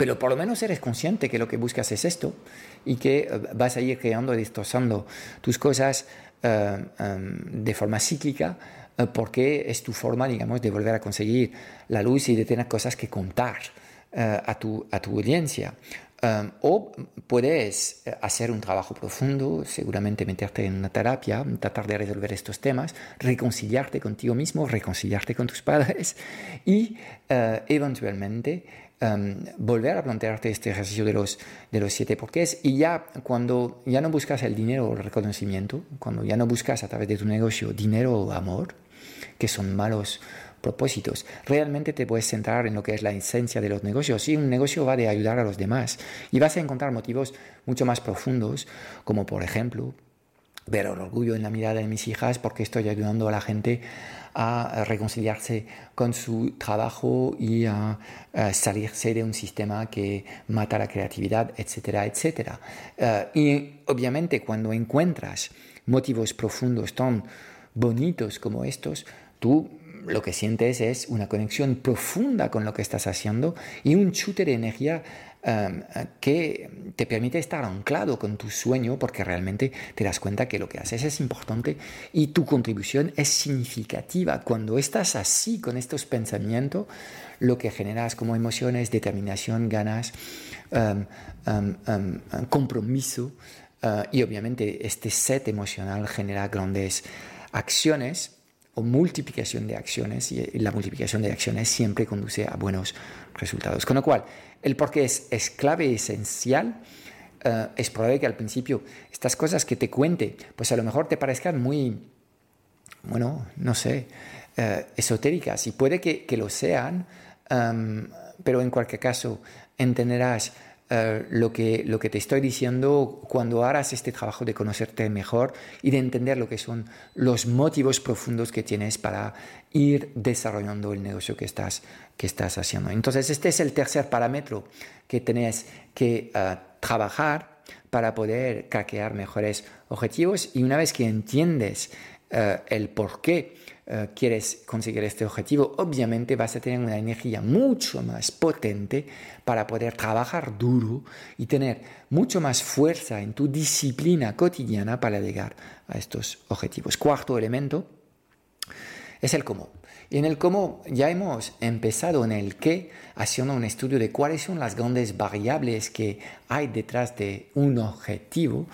Speaker 1: pero por lo menos eres consciente que lo que buscas es esto y que eh, vas a ir creando y destrozando tus cosas eh, em, de forma cíclica eh, porque es tu forma, digamos, de volver a conseguir la luz y de tener cosas que contar a, tu, a tu audiencia. Um, o puedes eh, hacer un trabajo profundo, seguramente meterte en una terapia, tratar de resolver estos temas, reconciliarte contigo mismo, reconciliarte con tus padres y uh, eventualmente um, volver a plantearte este ejercicio de los, de los siete porqués. Y ya cuando ya no buscas el dinero o el reconocimiento, cuando ya no buscas a través de tu negocio dinero o amor, que son malos propósitos. Realmente te puedes centrar en lo que es la esencia de los negocios. Y un negocio va de ayudar a los demás. Y vas a encontrar motivos mucho más profundos, como por ejemplo, ver el orgullo en la mirada de mis hijas porque estoy ayudando a la gente a reconciliarse con su trabajo y a, salirse de un sistema que mata la creatividad, etcétera, etcétera. Eh, y obviamente cuando encuentras motivos profundos tan bonitos como estos, tú lo que sientes es una conexión profunda con lo que estás haciendo y un chute de energía em, que te permite estar anclado con tu sueño porque realmente te das cuenta que lo que haces es importante y tu contribución es significativa. Cuando estás así con estos pensamientos, lo que generas como emociones, determinación, ganas, em, em, compromiso eh, y obviamente este set emocional genera grandes acciones o multiplicación de acciones y la multiplicación de acciones siempre conduce a buenos resultados. Con lo cual, el por qué es, es clave esencial. Eh, es probable que al principio estas cosas que te cuente, pues a lo mejor te parezcan muy, bueno, no sé, eh, esotéricas y puede que, que lo sean, em, pero en cualquier caso entenderás eh, lo, que, lo que te estoy diciendo cuando harás este trabajo de conocerte mejor y de entender lo que son los motivos profundos que tienes para ir desarrollando el negocio que estás, que estás haciendo. Entonces, este es el tercer parámetro que tenés que eh, trabajar para poder craquear mejores objetivos y una vez que entiendes eh, el por qué eh, quieres conseguir este objetivo, obviamente vas a tener una energía mucho más potente para poder trabajar duro y tener mucho más fuerza en tu disciplina cotidiana para llegar a estos objetivos. Cuarto elemento es el cómo. Y en el cómo ya hemos empezado en el qué, haciendo un estudio de cuáles son las grandes variables que hay detrás de un objetivo.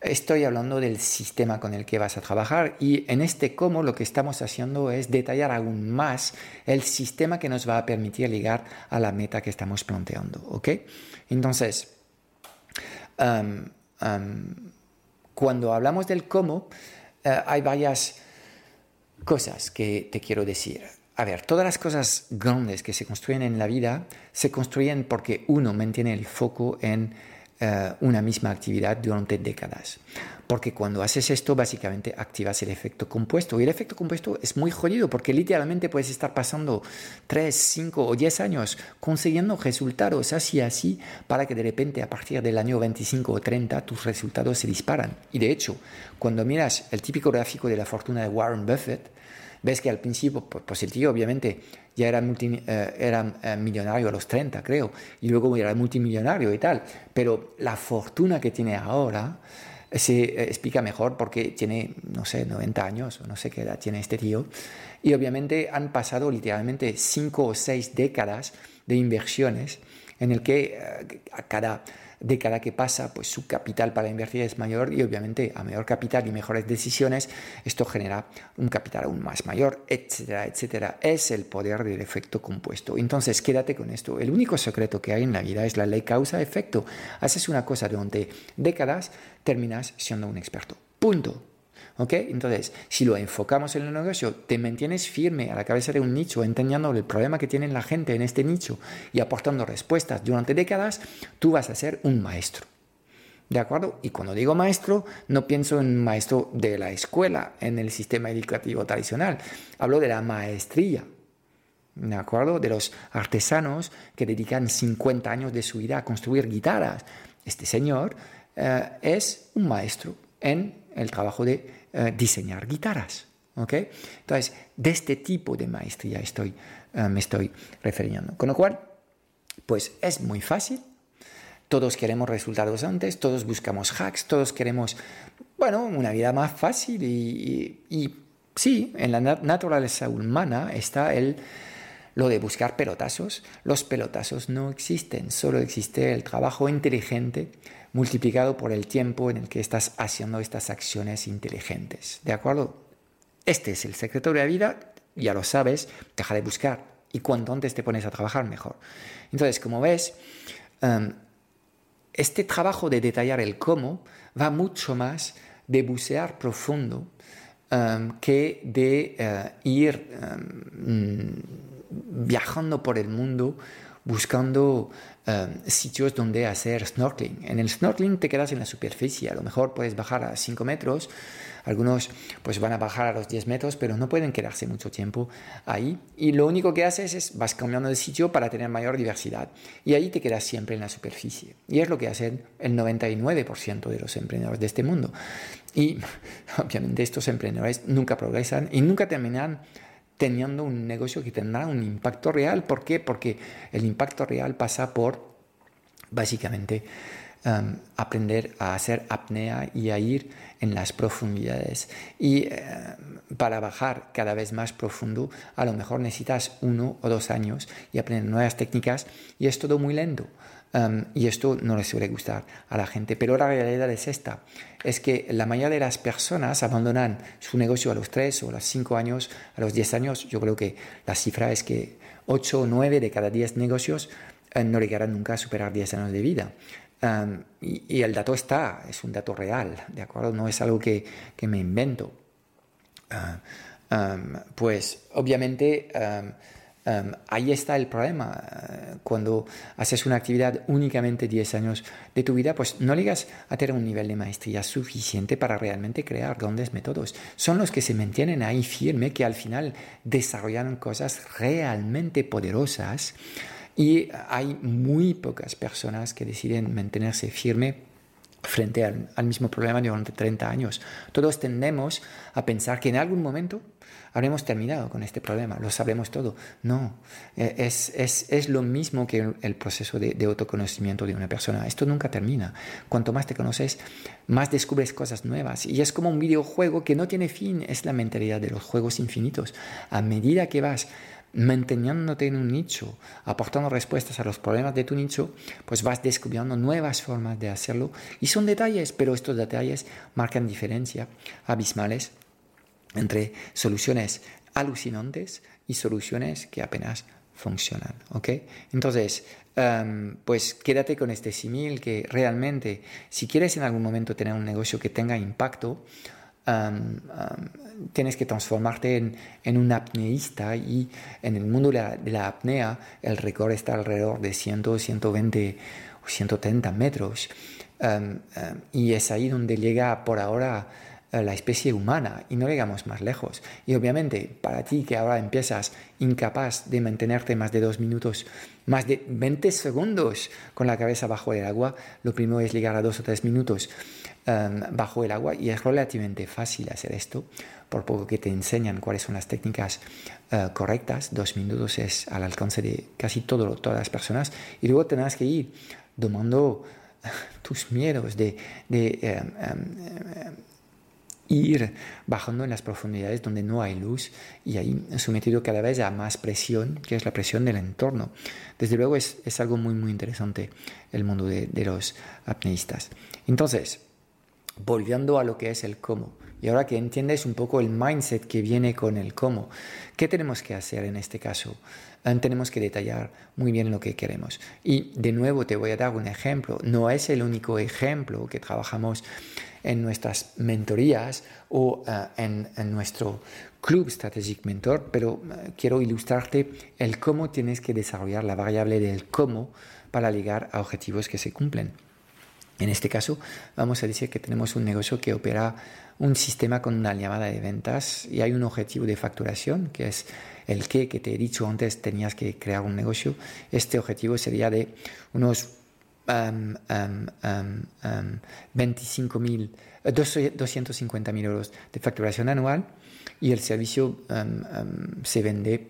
Speaker 1: Estoy hablando del sistema con el que vas a trabajar y en este cómo lo que estamos haciendo es detallar aún más el sistema que nos va a permitir llegar a la meta que estamos planteando. ¿ok? Entonces, cuando hablamos del cómo, eh, hay varias cosas que te quiero decir. A ver, todas las cosas grandes que se construyen en la vida se construyen porque uno mantiene el foco en eh, una misma actividad durante décadas. Porque cuando haces esto, básicamente activas el efecto compuesto. Y el efecto compuesto es muy jodido porque literalmente puedes estar pasando 3, 5 o 10 años consiguiendo resultados así, así, para que de repente a partir del año 25 o 30 tus resultados se disparan. Y de hecho, cuando miras el típico gráfico de la fortuna de Warren Buffett, ves que al principio, pues el tío obviamente ya era, eh, era eh, millonario a los 30, creo, y luego era multimillonario y tal, pero la fortuna que tiene ahora se eh, explica mejor porque tiene, no sé, 90 años o no sé qué edad tiene este tío, y obviamente han pasado literalmente 5 o 6 décadas de inversiones en el que cada de cada que pasa, pues su capital para invertir es mayor y obviamente a mayor capital y mejores decisiones, esto genera un capital aún más mayor, etcétera, etcétera. Es el poder del efecto compuesto. Entonces, quédate con esto. El único secreto que hay en la vida es la ley causa-efecto. Haces una cosa durante décadas, terminas siendo un experto. Punto. ¿Ok? Entonces, si lo enfocamos en el negocio, te mantienes firme a la cabeza de un nicho, entendiendo el problema que tiene la gente en este nicho y aportando respuestas durante décadas, tú vas a ser un maestro. ¿De acuerdo? Y cuando digo maestro, no pienso en maestro de la escuela, en el sistema educativo tradicional. Hablo de la maestría. ¿De acuerdo? De los artesanos que dedican 50 años de su vida a construir guitarras. Este señor eh, es un maestro en el trabajo de eh, diseñar guitarras. ¿okay? Entonces, de este tipo de maestría estoy, eh, me estoy refiriendo. Con lo cual, pues es muy fácil. Todos queremos resultados antes, todos buscamos hacks, todos queremos, bueno, una vida más fácil y, y sí, en la naturaleza humana está el lo de buscar pelotazos. Los pelotazos no existen, solo existe el trabajo inteligente multiplicado por el tiempo en el que estás haciendo estas acciones inteligentes. ¿De acuerdo? Este es el secreto de la vida, ya lo sabes, deja de buscar y cuanto antes te pones a trabajar mejor. Entonces, como ves, em, este trabajo de detallar el cómo va mucho más de bucear profundo em, que de eh, ir em, viajando por el mundo buscando Em, sitios donde hacer snorkeling. En el snorkeling te quedas en la superficie, a lo mejor puedes bajar a 5 metros, algunos pues van a bajar a los 10 metros, pero no pueden quedarse mucho tiempo ahí. Y lo único que haces es vas cambiando de sitio para tener mayor diversidad. Y ahí te quedas siempre en la superficie. Y es lo que hacen el 99% de los emprendedores de este mundo. Y obviamente estos emprendedores nunca progresan y nunca terminan teniendo un negocio que tendrá un impacto real. ¿Por qué? Porque el impacto real pasa por básicamente um, aprender a hacer apnea y a ir en las profundidades. Y eh, para bajar cada vez más profundo, a lo mejor necesitas uno o dos años y aprender nuevas técnicas y es todo muy lento y esto no le suele gustar a la gente. Pero la realidad es esta, es que la mayoría de las personas abandonan su negocio a los 3 o a los 5 años, a los 10 años. Yo creo que la cifra es que 8 o 9 de cada 10 negocios eh, no llegarán nunca a superar 10 años de vida. y, el dato está, es un dato real, ¿de acuerdo? No es algo que, que me invento. Ah, pues obviamente Em, ahí está el problema. Eh, cuando haces una actividad únicamente 10 años de tu vida, pues no llegas a tener un nivel de maestría suficiente para realmente crear grandes métodos. Son los que se mantienen ahí firme, que al final desarrollan cosas realmente poderosas. Y hay muy pocas personas que deciden mantenerse firme frente al, al, mismo problema durante 30 años. Todos tendemos a pensar que en algún momento habremos terminado con este problema, lo sabremos todo. No, e, es, es, es lo mismo que el proceso de, de, autoconocimiento de una persona. Esto nunca termina. Cuanto más te conoces, más descubres cosas nuevas. Y es como un videojuego que no tiene fin, es la mentalidad de los juegos infinitos. A medida que vas manteniéndote en un nicho, aportando respuestas a los problemas de tu nicho, pues vas descubriendo nuevas formas de hacerlo. Y son detalles, pero estos detalles marcan diferencia abismales entre soluciones alucinantes y soluciones que apenas funcionan. ¿ok? Entonces, em, pues quédate con este símil que realmente, si quieres en algún momento tener un negocio que tenga impacto, em, em, tienes que transformarte en, en, un apneísta y en el mundo de la, de la, apnea el récord está alrededor de 100, 120 o 130 metros. y es ahí donde llega por ahora la especie humana y no llegamos más lejos. Y obviamente para ti que ahora empiezas incapaz de mantenerte más de dos minutos, más de 20 segundos con la cabeza bajo el agua, lo primero es llegar a dos o tres minutos em, bajo el agua y es relativamente fácil hacer esto, por poco que te enseñan cuáles son las técnicas eh, correctas, dos minutos es al alcance de casi todo, todas las personas y luego tendrás que ir domando tus miedos de... de em, em, ir bajando en las profundidades donde no hay luz y ahí sometido cada vez a más presión, que es la presión del entorno. Desde luego es, es algo muy, muy interesante el mundo de, de, los apneístas. Entonces, volviendo a lo que es el cómo, y ahora que entiendes un poco el mindset que viene con el cómo, ¿qué tenemos que hacer en este caso? Eh, tenemos que detallar muy bien lo que queremos. Y de nuevo te voy a dar un ejemplo. No es el único ejemplo que trabajamos en nuestras mentorías o eh, en, en, nuestro club Strategic Mentor, pero eh, quiero ilustrarte el cómo tienes que desarrollar la variable del cómo para llegar a objetivos que se cumplen. En este caso, vamos a decir que tenemos un negocio que opera un sistema con una llamada de ventas y hay un objetivo de facturación, que es el que, que te he dicho antes, tenías que crear un negocio. Este objetivo sería de unos um, um, 25 250 mil euros de facturación anual y el servicio se vende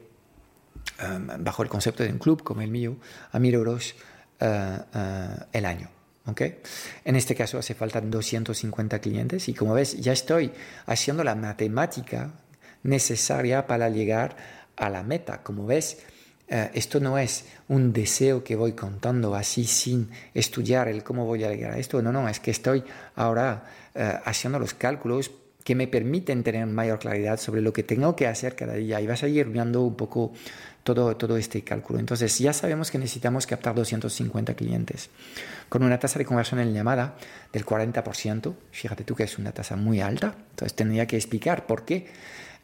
Speaker 1: bajo el concepto de un club como el mío a 1.000 euros uh, el año. ¿Okay? En este caso hace falta 250 clientes y como ves ya estoy haciendo la matemática necesaria para llegar a la meta. Como ves, uh, esto no es un deseo que voy contando así sin estudiar el cómo voy a llegar a esto. No, no, es que estoy ahora haciendo los cálculos que me permiten tener mayor claridad sobre lo que tengo que hacer cada día y vas a ir viendo un poco todo, todo este cálculo. Entonces ya sabemos que necesitamos captar 250 clientes con una tasa de conversión en llamada del 40%. Fíjate tú que es una tasa muy alta. Entonces tendría que explicar por qué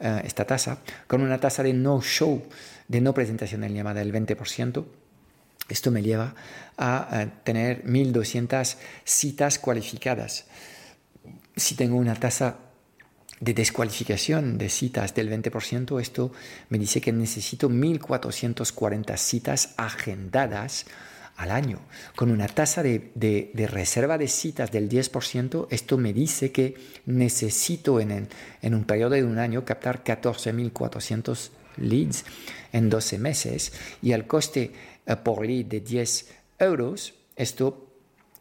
Speaker 1: uh, esta tasa. Con una tasa de no show, de no presentación en llamada del 20%. Esto me lleva a tener 1.200 citas cualificadas. Si tengo una tasa de descualificación de citas del 20%, esto me dice que necesito 1.440 citas agendadas al año. Con una tasa de, de, reserva de citas del 10%, esto me dice que necesito en, en un periodo de un año captar 14.400 leads en 12 meses y al coste eh, por lead de 10 euros, esto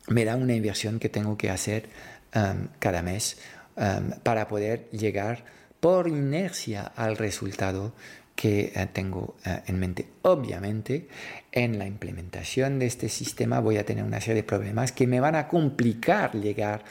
Speaker 1: me da una inversión que tengo que hacer um, cada mes Um, para poder llegar por inercia al resultado que eh, tengo eh, en mente. Obviamente, en la implementación de este sistema voy a tener una serie de problemas que me van a complicar llegar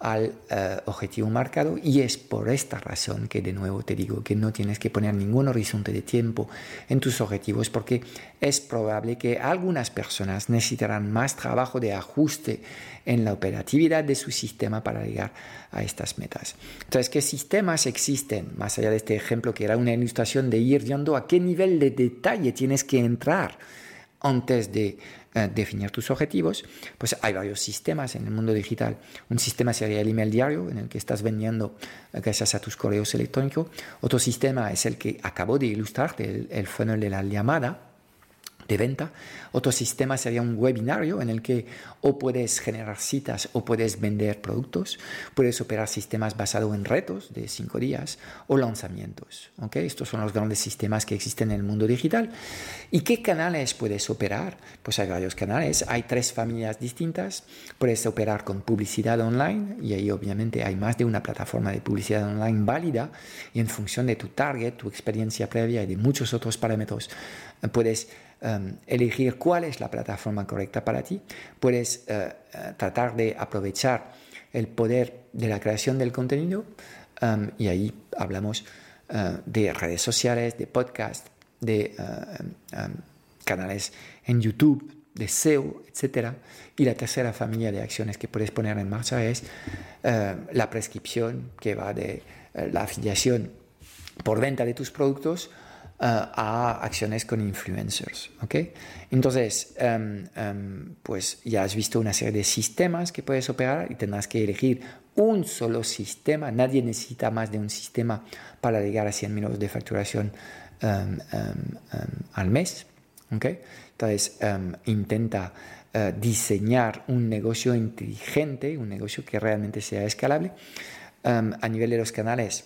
Speaker 1: al eh, objetivo marcado y es por esta razón que de nuevo te digo que no tienes que poner ningún horizonte de tiempo en tus objetivos porque es probable que algunas personas necesitarán más trabajo de ajuste en la operatividad de su sistema para llegar a estas metas. Entonces, ¿qué sistemas existen? Más allá de este ejemplo que era una ilustración de ir viendo a qué nivel de detalle tienes que entrar antes de eh, definir tus objetivos, pues hay varios sistemas en el mundo digital. Un sistema sería el email diario, en el que estás vendiendo eh, gracias a tus correos electrónicos. Otro sistema es el que acabo de ilustrarte, el, el funnel de la llamada de venta. Otro sistema sería un webinario en el que o puedes generar citas o puedes vender productos. Puedes operar sistemas basados en retos de cinco días o lanzamientos. ¿okay? Estos son los grandes sistemas que existen en el mundo digital. ¿Y qué canales puedes operar? Pues hay varios canales. Hay tres familias distintas. Puedes operar con publicidad online y ahí obviamente hay más de una plataforma de publicidad online válida y en función de tu target, tu experiencia previa y de muchos otros parámetros puedes Em, elegir cuál es la plataforma correcta para ti, puedes eh, eh, tratar de aprovechar el poder de la creación del contenido em, y ahí hablamos eh, de redes sociales, de podcast, de em, canales en YouTube, de SEO, etc. Y la tercera familia de acciones que puedes poner en marcha es la prescripción que va de la afiliación por venta de tus productos a acciones con influencers. ¿okay? Entonces, em, em, pues ya has visto una serie de sistemas que puedes operar y tendrás que elegir un solo sistema. Nadie necesita más de un sistema para llegar a 100 minutos de facturación em, al mes. ¿okay? Entonces, intenta eh, diseñar un negocio inteligente, un negocio que realmente sea escalable. a nivel de los canales,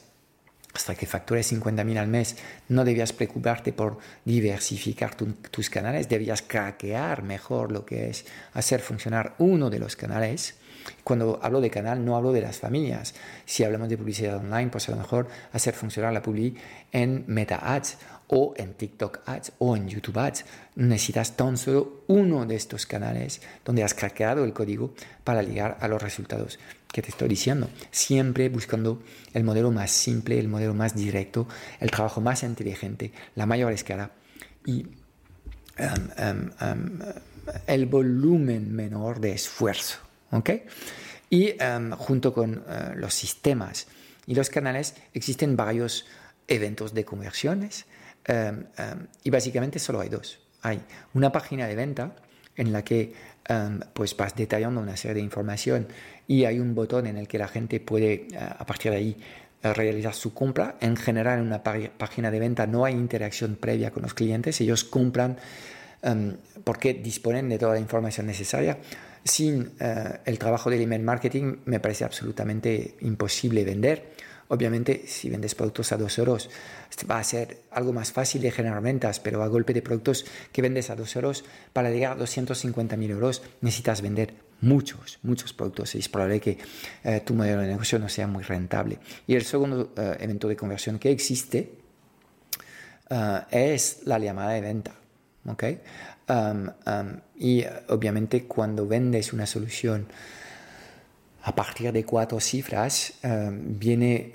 Speaker 1: hasta que factures 50.000 al mes, no debías preocuparte por diversificar tus canales, debías craquear mejor lo que es hacer funcionar uno de los canales. Cuando hablo de canal, no hablo de las familias. Si hablamos de publicidad online, pues a lo mejor hacer funcionar la publi en Meta Ads o en TikTok Ads o en YouTube Ads. Necesitas tan solo uno de estos canales donde has craqueado el código para llegar a los resultados que te estoy diciendo. Siempre buscando el modelo más simple, el modelo más directo, el trabajo más inteligente, la mayor escala y um, um, um, el volumen menor de esfuerzo. ¿ok? Y junto con eh, los sistemas y los canales existen varios eventos de conversiones y básicamente solo hay dos. Hay una página de venta en la que pues vas detallando una serie de información y hay un botón en el que la gente puede eh, a partir de ahí realizar su compra. En general en una página de venta no hay interacción previa con los clientes, ellos compran porque disponen de toda la información necesaria sin eh, el trabajo del email marketing me parece absolutamente imposible vender. Obviamente, si vendes productos a 2 euros, va a ser algo más fácil de generar ventas, pero a golpe de productos que vendes a 2 euros, para llegar a 250.000 euros necesitas vender muchos, muchos productos y es probable que eh, tu modelo de negocio no sea muy rentable. Y el segundo eh, evento de conversión que existe es la llamada de venta. ¿okay? y obviamente cuando vendes una solución a partir de cuatro cifras, viene,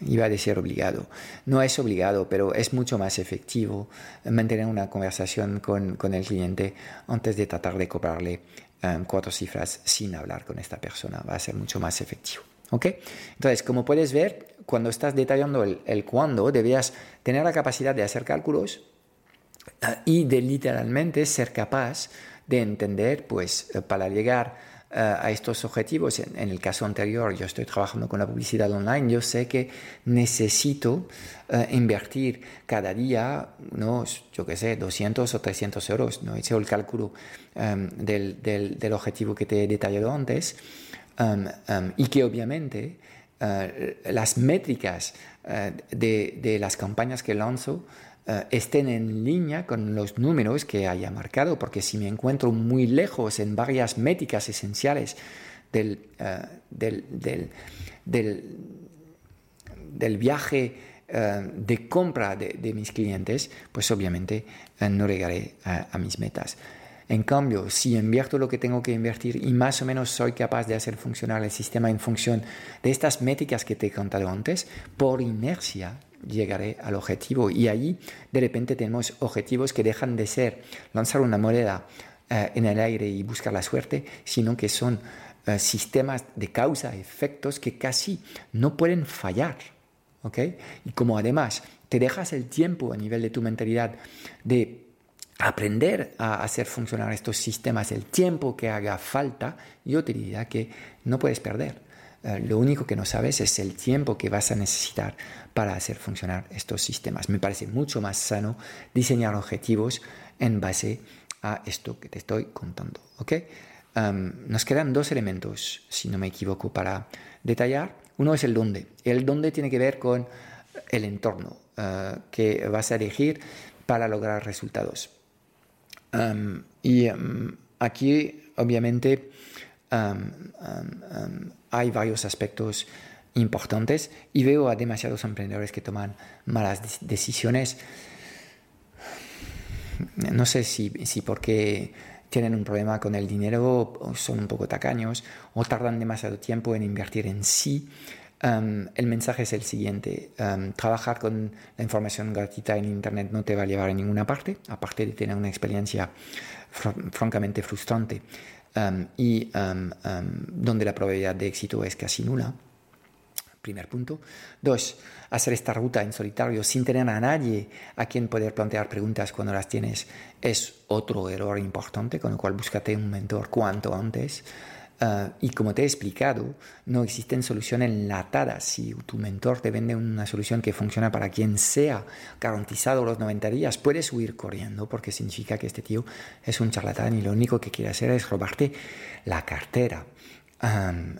Speaker 1: iba a decir obligado, no es obligado, pero es mucho más efectivo mantener una conversación con, con el cliente antes de tratar de cobrarle cuatro cifras sin hablar con esta persona, va a ser mucho más efectivo. ¿ok? Entonces, como puedes ver, cuando estás detallando el, cuándo, debías tener la capacidad de hacer cálculos eh, y de literalmente ser capaz de entender, pues, eh, para llegar eh, a estos objetivos. En, el caso anterior, yo estoy trabajando con la publicidad online, yo sé que necesito invertir cada día unos, yo qué sé, 200 o 300 euros. No he hecho el cálculo del, del, del, objetivo que te he detallado antes y que obviamente eh, las métricas eh, de, las campañas que lanzo eh, estén en línea con los números que haya marcado, porque si me encuentro muy lejos en varias métricas esenciales del, del, del, viaje de compra de, mis clientes, pues obviamente no llegaré a mis metas. En cambio, si invierto lo que tengo que invertir y más o menos soy capaz de hacer funcionar el sistema en función de estas métricas que te he contado antes, por inercia llegaré al objetivo. Y allí de repente tenemos objetivos que dejan de ser lanzar una moneda eh, en el aire y buscar la suerte, sino que son eh, sistemas de causa-efectos que casi no pueden fallar. Y como además te dejas el tiempo a nivel de tu mentalidad de aprender a hacer funcionar estos sistemas el tiempo que haga falta, yo te diría que no puedes perder. Eh, lo único que no sabes es el tiempo que vas a necesitar para hacer funcionar estos sistemas. Me parece mucho más sano diseñar objetivos en base a esto que te estoy contando. nos quedan dos elementos, si no me equivoco, para detallar. Uno es el dónde. El dónde tiene que ver con el entorno eh, que vas a elegir para lograr resultados y aquí, obviamente, hay varios aspectos importantes y veo a demasiados emprendedores que toman malas decisiones. No sé si, porque tienen un problema con el dinero, o son un poco tacaños, o tardan demasiado tiempo en invertir en sí, el mensaje es el siguiente. trabajar con la información gratuita en Internet no te va a llevar a ninguna parte, aparte de tener una experiencia francamente frustrante y donde la probabilidad de éxito es casi nula. Primer punto. Dos, hacer esta ruta en solitario sin tener a nadie a quien poder plantear preguntas cuando las tienes es otro error importante, con lo cual búscate un mentor cuanto antes. Ah, y como te he explicado, no existen soluciones enlatadas. Si tu mentor te vende una solución que funciona para quien sea, garantizado los 90 días, puedes huir corriendo porque significa que este tío es un charlatán y lo único que quiere hacer es robarte la cartera.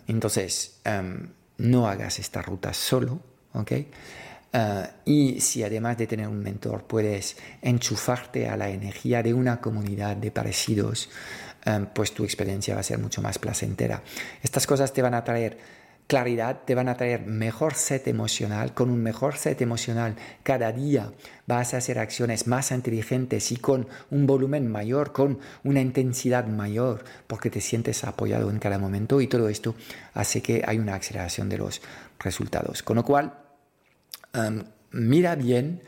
Speaker 1: entonces, no hagas esta ruta solo, ¿ok? Ah, y si además de tener un mentor puedes enchufarte a la energía de una comunidad de parecidos, pues tu experiencia va a ser mucho más placentera. Estas cosas te van a traer claridad, te van a traer mejor set emocional. Con un mejor set emocional cada día vas a hacer acciones más inteligentes y con un volumen mayor, con una intensidad mayor, porque te sientes apoyado en cada momento y todo esto hace que hay una aceleración de los resultados. Con lo cual, em, mira bien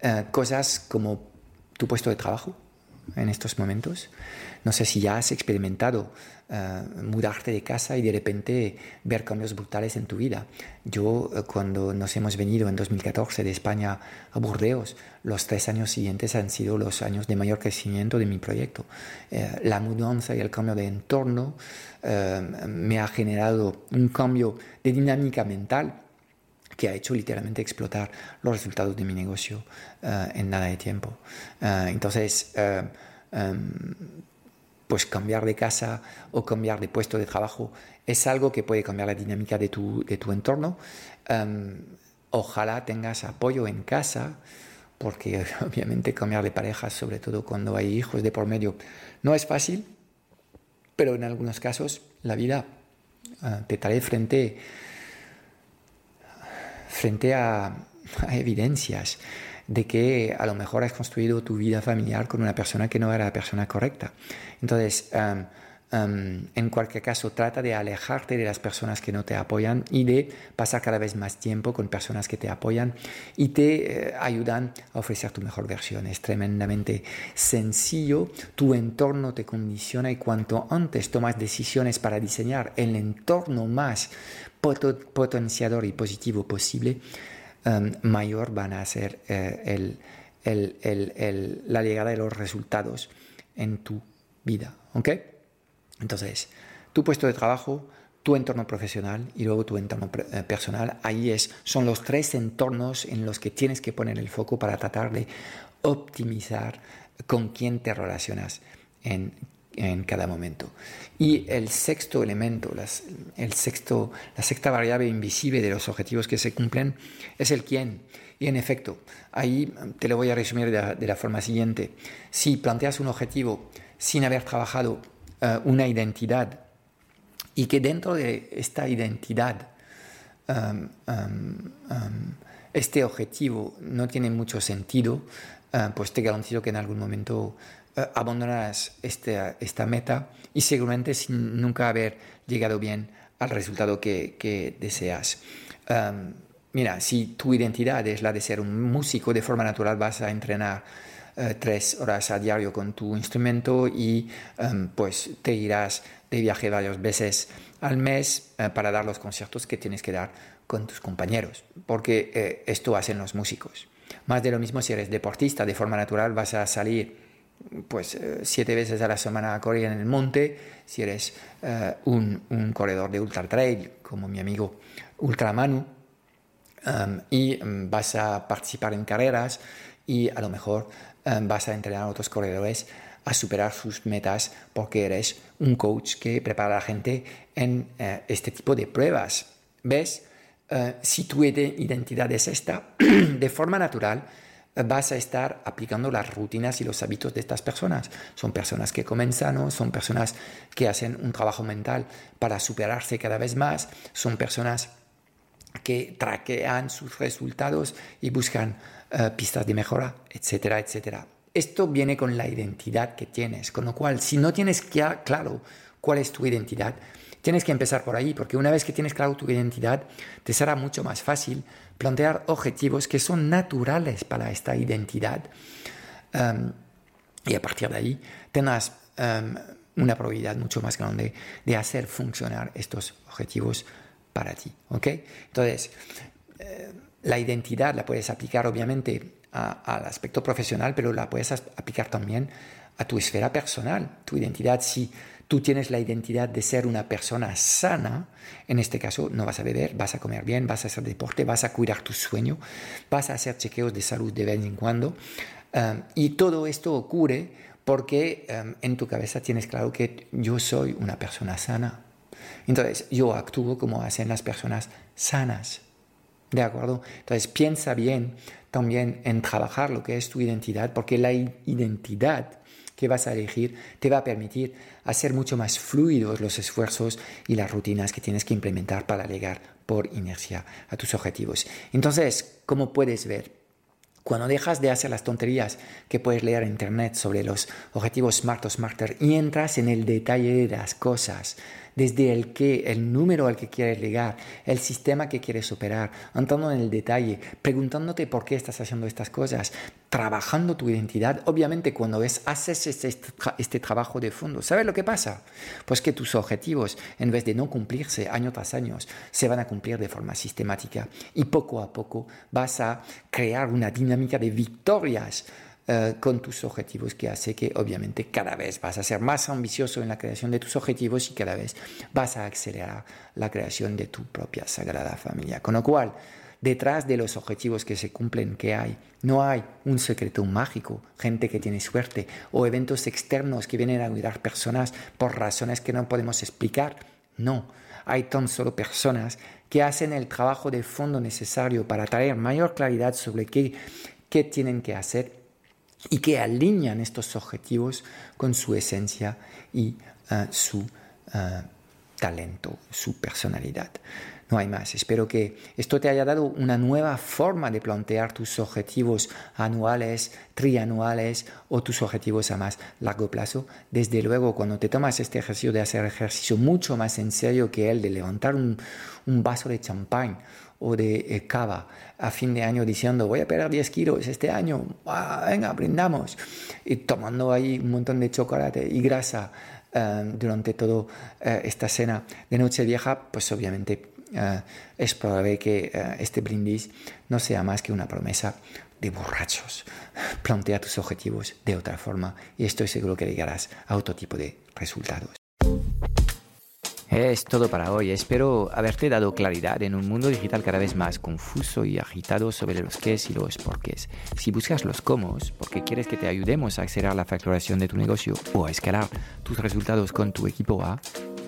Speaker 1: eh, cosas como tu puesto de trabajo, en estos momentos. No sé si ya has experimentado eh, mudarte de casa y de repente ver cambios brutales en tu vida. Yo, eh, cuando nos hemos venido en 2014 de España a Burdeos, los tres años siguientes han sido los años de mayor crecimiento de mi proyecto. Eh, la mudanza y el cambio de entorno me ha generado un cambio de dinámica mental que ha hecho literalmente explotar los resultados de mi negocio en nada de tiempo. entonces, em, pues cambiar de casa o cambiar de puesto de trabajo es algo que puede cambiar la dinámica de tu, de tu entorno. Em, ojalá tengas apoyo en casa, porque obviamente cambiar de pareja, sobre todo cuando hay hijos de por medio, no es fácil, pero en algunos casos la vida eh, te trae frente, frente a, a evidencias de que a lo mejor has construido tu vida familiar con una persona que no era la persona correcta. Entonces, em, em, en cualquier caso, trata de alejarte de las personas que no te apoyan y de pasar cada vez más tiempo con personas que te apoyan y te eh, ayudan a ofrecer tu mejor versión. Es tremendamente sencillo, tu entorno te condiciona y cuanto antes tomas decisiones para diseñar el entorno más potenciador y positivo posible, Em, mayor van a ser eh, la llegada de los resultados en tu vida. ¿Ok? Entonces, tu puesto de trabajo, tu entorno profesional y luego tu entorno eh, personal, ahí es, son los tres entornos en los que tienes que poner el foco para tratar de optimizar con quién te relacionas en en cada momento. Y el sexto elemento, el sexto, la sexta variable invisible de los objetivos que se cumplen es el quién. Y en efecto, ahí te lo voy a resumir de la, forma siguiente. Si planteas un objetivo sin haber trabajado eh, una identidad y que dentro de esta identidad um, um, um, este objetivo no tiene mucho sentido, eh, pues te garantizo que en algún momento abandonarás esta, esta meta y seguramente sin nunca haber llegado bien al resultado que, deseas. Em, mira, si tu identidad es la de ser un músico, de forma natural vas a entrenar eh, tres horas a diario con tu instrumento y em, pues te irás de viaje varias veces al mes eh, para dar los conciertos que tienes que dar con tus compañeros, porque esto hacen los músicos. Más de lo mismo si eres deportista, de forma natural vas a salir pues eh, siete veces a la semana a en el monte, si eres eh, un, corredor de ultra trail como mi amigo Ultramanu, um, y um, vas a participar en carreras y a lo mejor um, vas a entrenar a otros corredores a superar sus metas porque eres un coach que prepara a la gente en uh, este tipo de pruebas. ¿Ves? Uh, si tu identidad es esta, de forma natural, vas a estar aplicando las rutinas y los hábitos de estas personas. Son personas que comen sano, son personas que hacen un trabajo mental para superarse cada vez más, son personas que traquean sus resultados y buscan eh, pistas de mejora, etcétera, etcétera. Esto viene con la identidad que tienes, con lo cual si no tienes claro cuál es tu identidad, Tienes que empezar por ahí, porque una vez que tienes claro tu identidad, te será mucho más fácil plantear objetivos que son naturales para esta identidad. Um, y a partir de ahí tendrás um, una probabilidad mucho más grande de hacer funcionar estos objetivos para ti. ¿ok? Entonces, eh, la identidad la puedes aplicar obviamente al aspecto profesional, pero la puedes aplicar también a tu esfera personal. Tu identidad, si tú tienes la identidad de ser una persona sana, en este caso no vas a beber, vas a comer bien, vas a hacer deporte, vas a cuidar tu sueño, vas a hacer chequeos de salud de vez en cuando. Um, y todo esto ocurre porque um, en tu cabeza tienes claro que yo soy una persona sana. Entonces yo actúo como hacen las personas sanas. ¿De acuerdo? Entonces piensa bien también en trabajar lo que es tu identidad, porque la identidad que vas a elegir te va a permitir hacer mucho más fluidos los esfuerzos y las rutinas que tienes que implementar para llegar por inercia a tus objetivos. Entonces, como puedes ver, cuando dejas de hacer las tonterías que puedes leer en internet sobre los objetivos SMART o SMARTER y entras en el detalle de las cosas, desde el qué, el número al que quieres llegar, el sistema que quieres operar, entrando en el detalle, preguntándote por qué estás haciendo estas cosas, trabajando tu identidad. Obviamente cuando es, haces este, este trabajo de fondo, ¿sabes lo que pasa? Pues que tus objetivos, en vez de no cumplirse año tras año, se van a cumplir de forma sistemática y poco a poco vas a crear una dinámica de victorias eh, con tus objetivos que hace que obviamente cada vez vas a ser más ambicioso en la creación de tus objetivos y cada vez vas a acelerar la creación de tu propia sagrada familia. Con lo cual, detrás de los objetivos que se cumplen, que hay? No hay un secreto mágico, gente que tiene suerte o eventos externos que vienen a ayudar personas por razones que no podemos explicar. No, hay tan solo personas que hacen el trabajo de fondo necesario para traer mayor claridad sobre qué, qué tienen que hacer y que alinean estos objetivos con su esencia y eh, su eh, talento, su personalidad. No hay más. Espero que esto te haya dado una nueva forma de plantear tus objetivos anuales, trianuales o tus objetivos a más largo plazo. Desde luego, cuando te tomas este ejercicio de hacer ejercicio mucho más en serio que el de levantar un, vaso de champán o de eh, cava a fin de año diciendo voy a perder 10 kilos este año, ah, venga, brindamos, y tomando ahí un montón de chocolate y grasa eh, durante toda eh, esta cena de noche vieja, pues obviamente es probable que este brindis no sea más que una promesa de borrachos. Plantea tus objetivos de otra forma y estoy seguro que llegarás a otro tipo de resultados. Es todo para hoy. Espero haberte dado claridad en un mundo digital cada vez más confuso y agitado sobre los qué y los porqués. Si buscas los cómo, porque quieres que te ayudemos a acelerar la facturación de tu negocio o a escalar tus resultados con tu equipo A,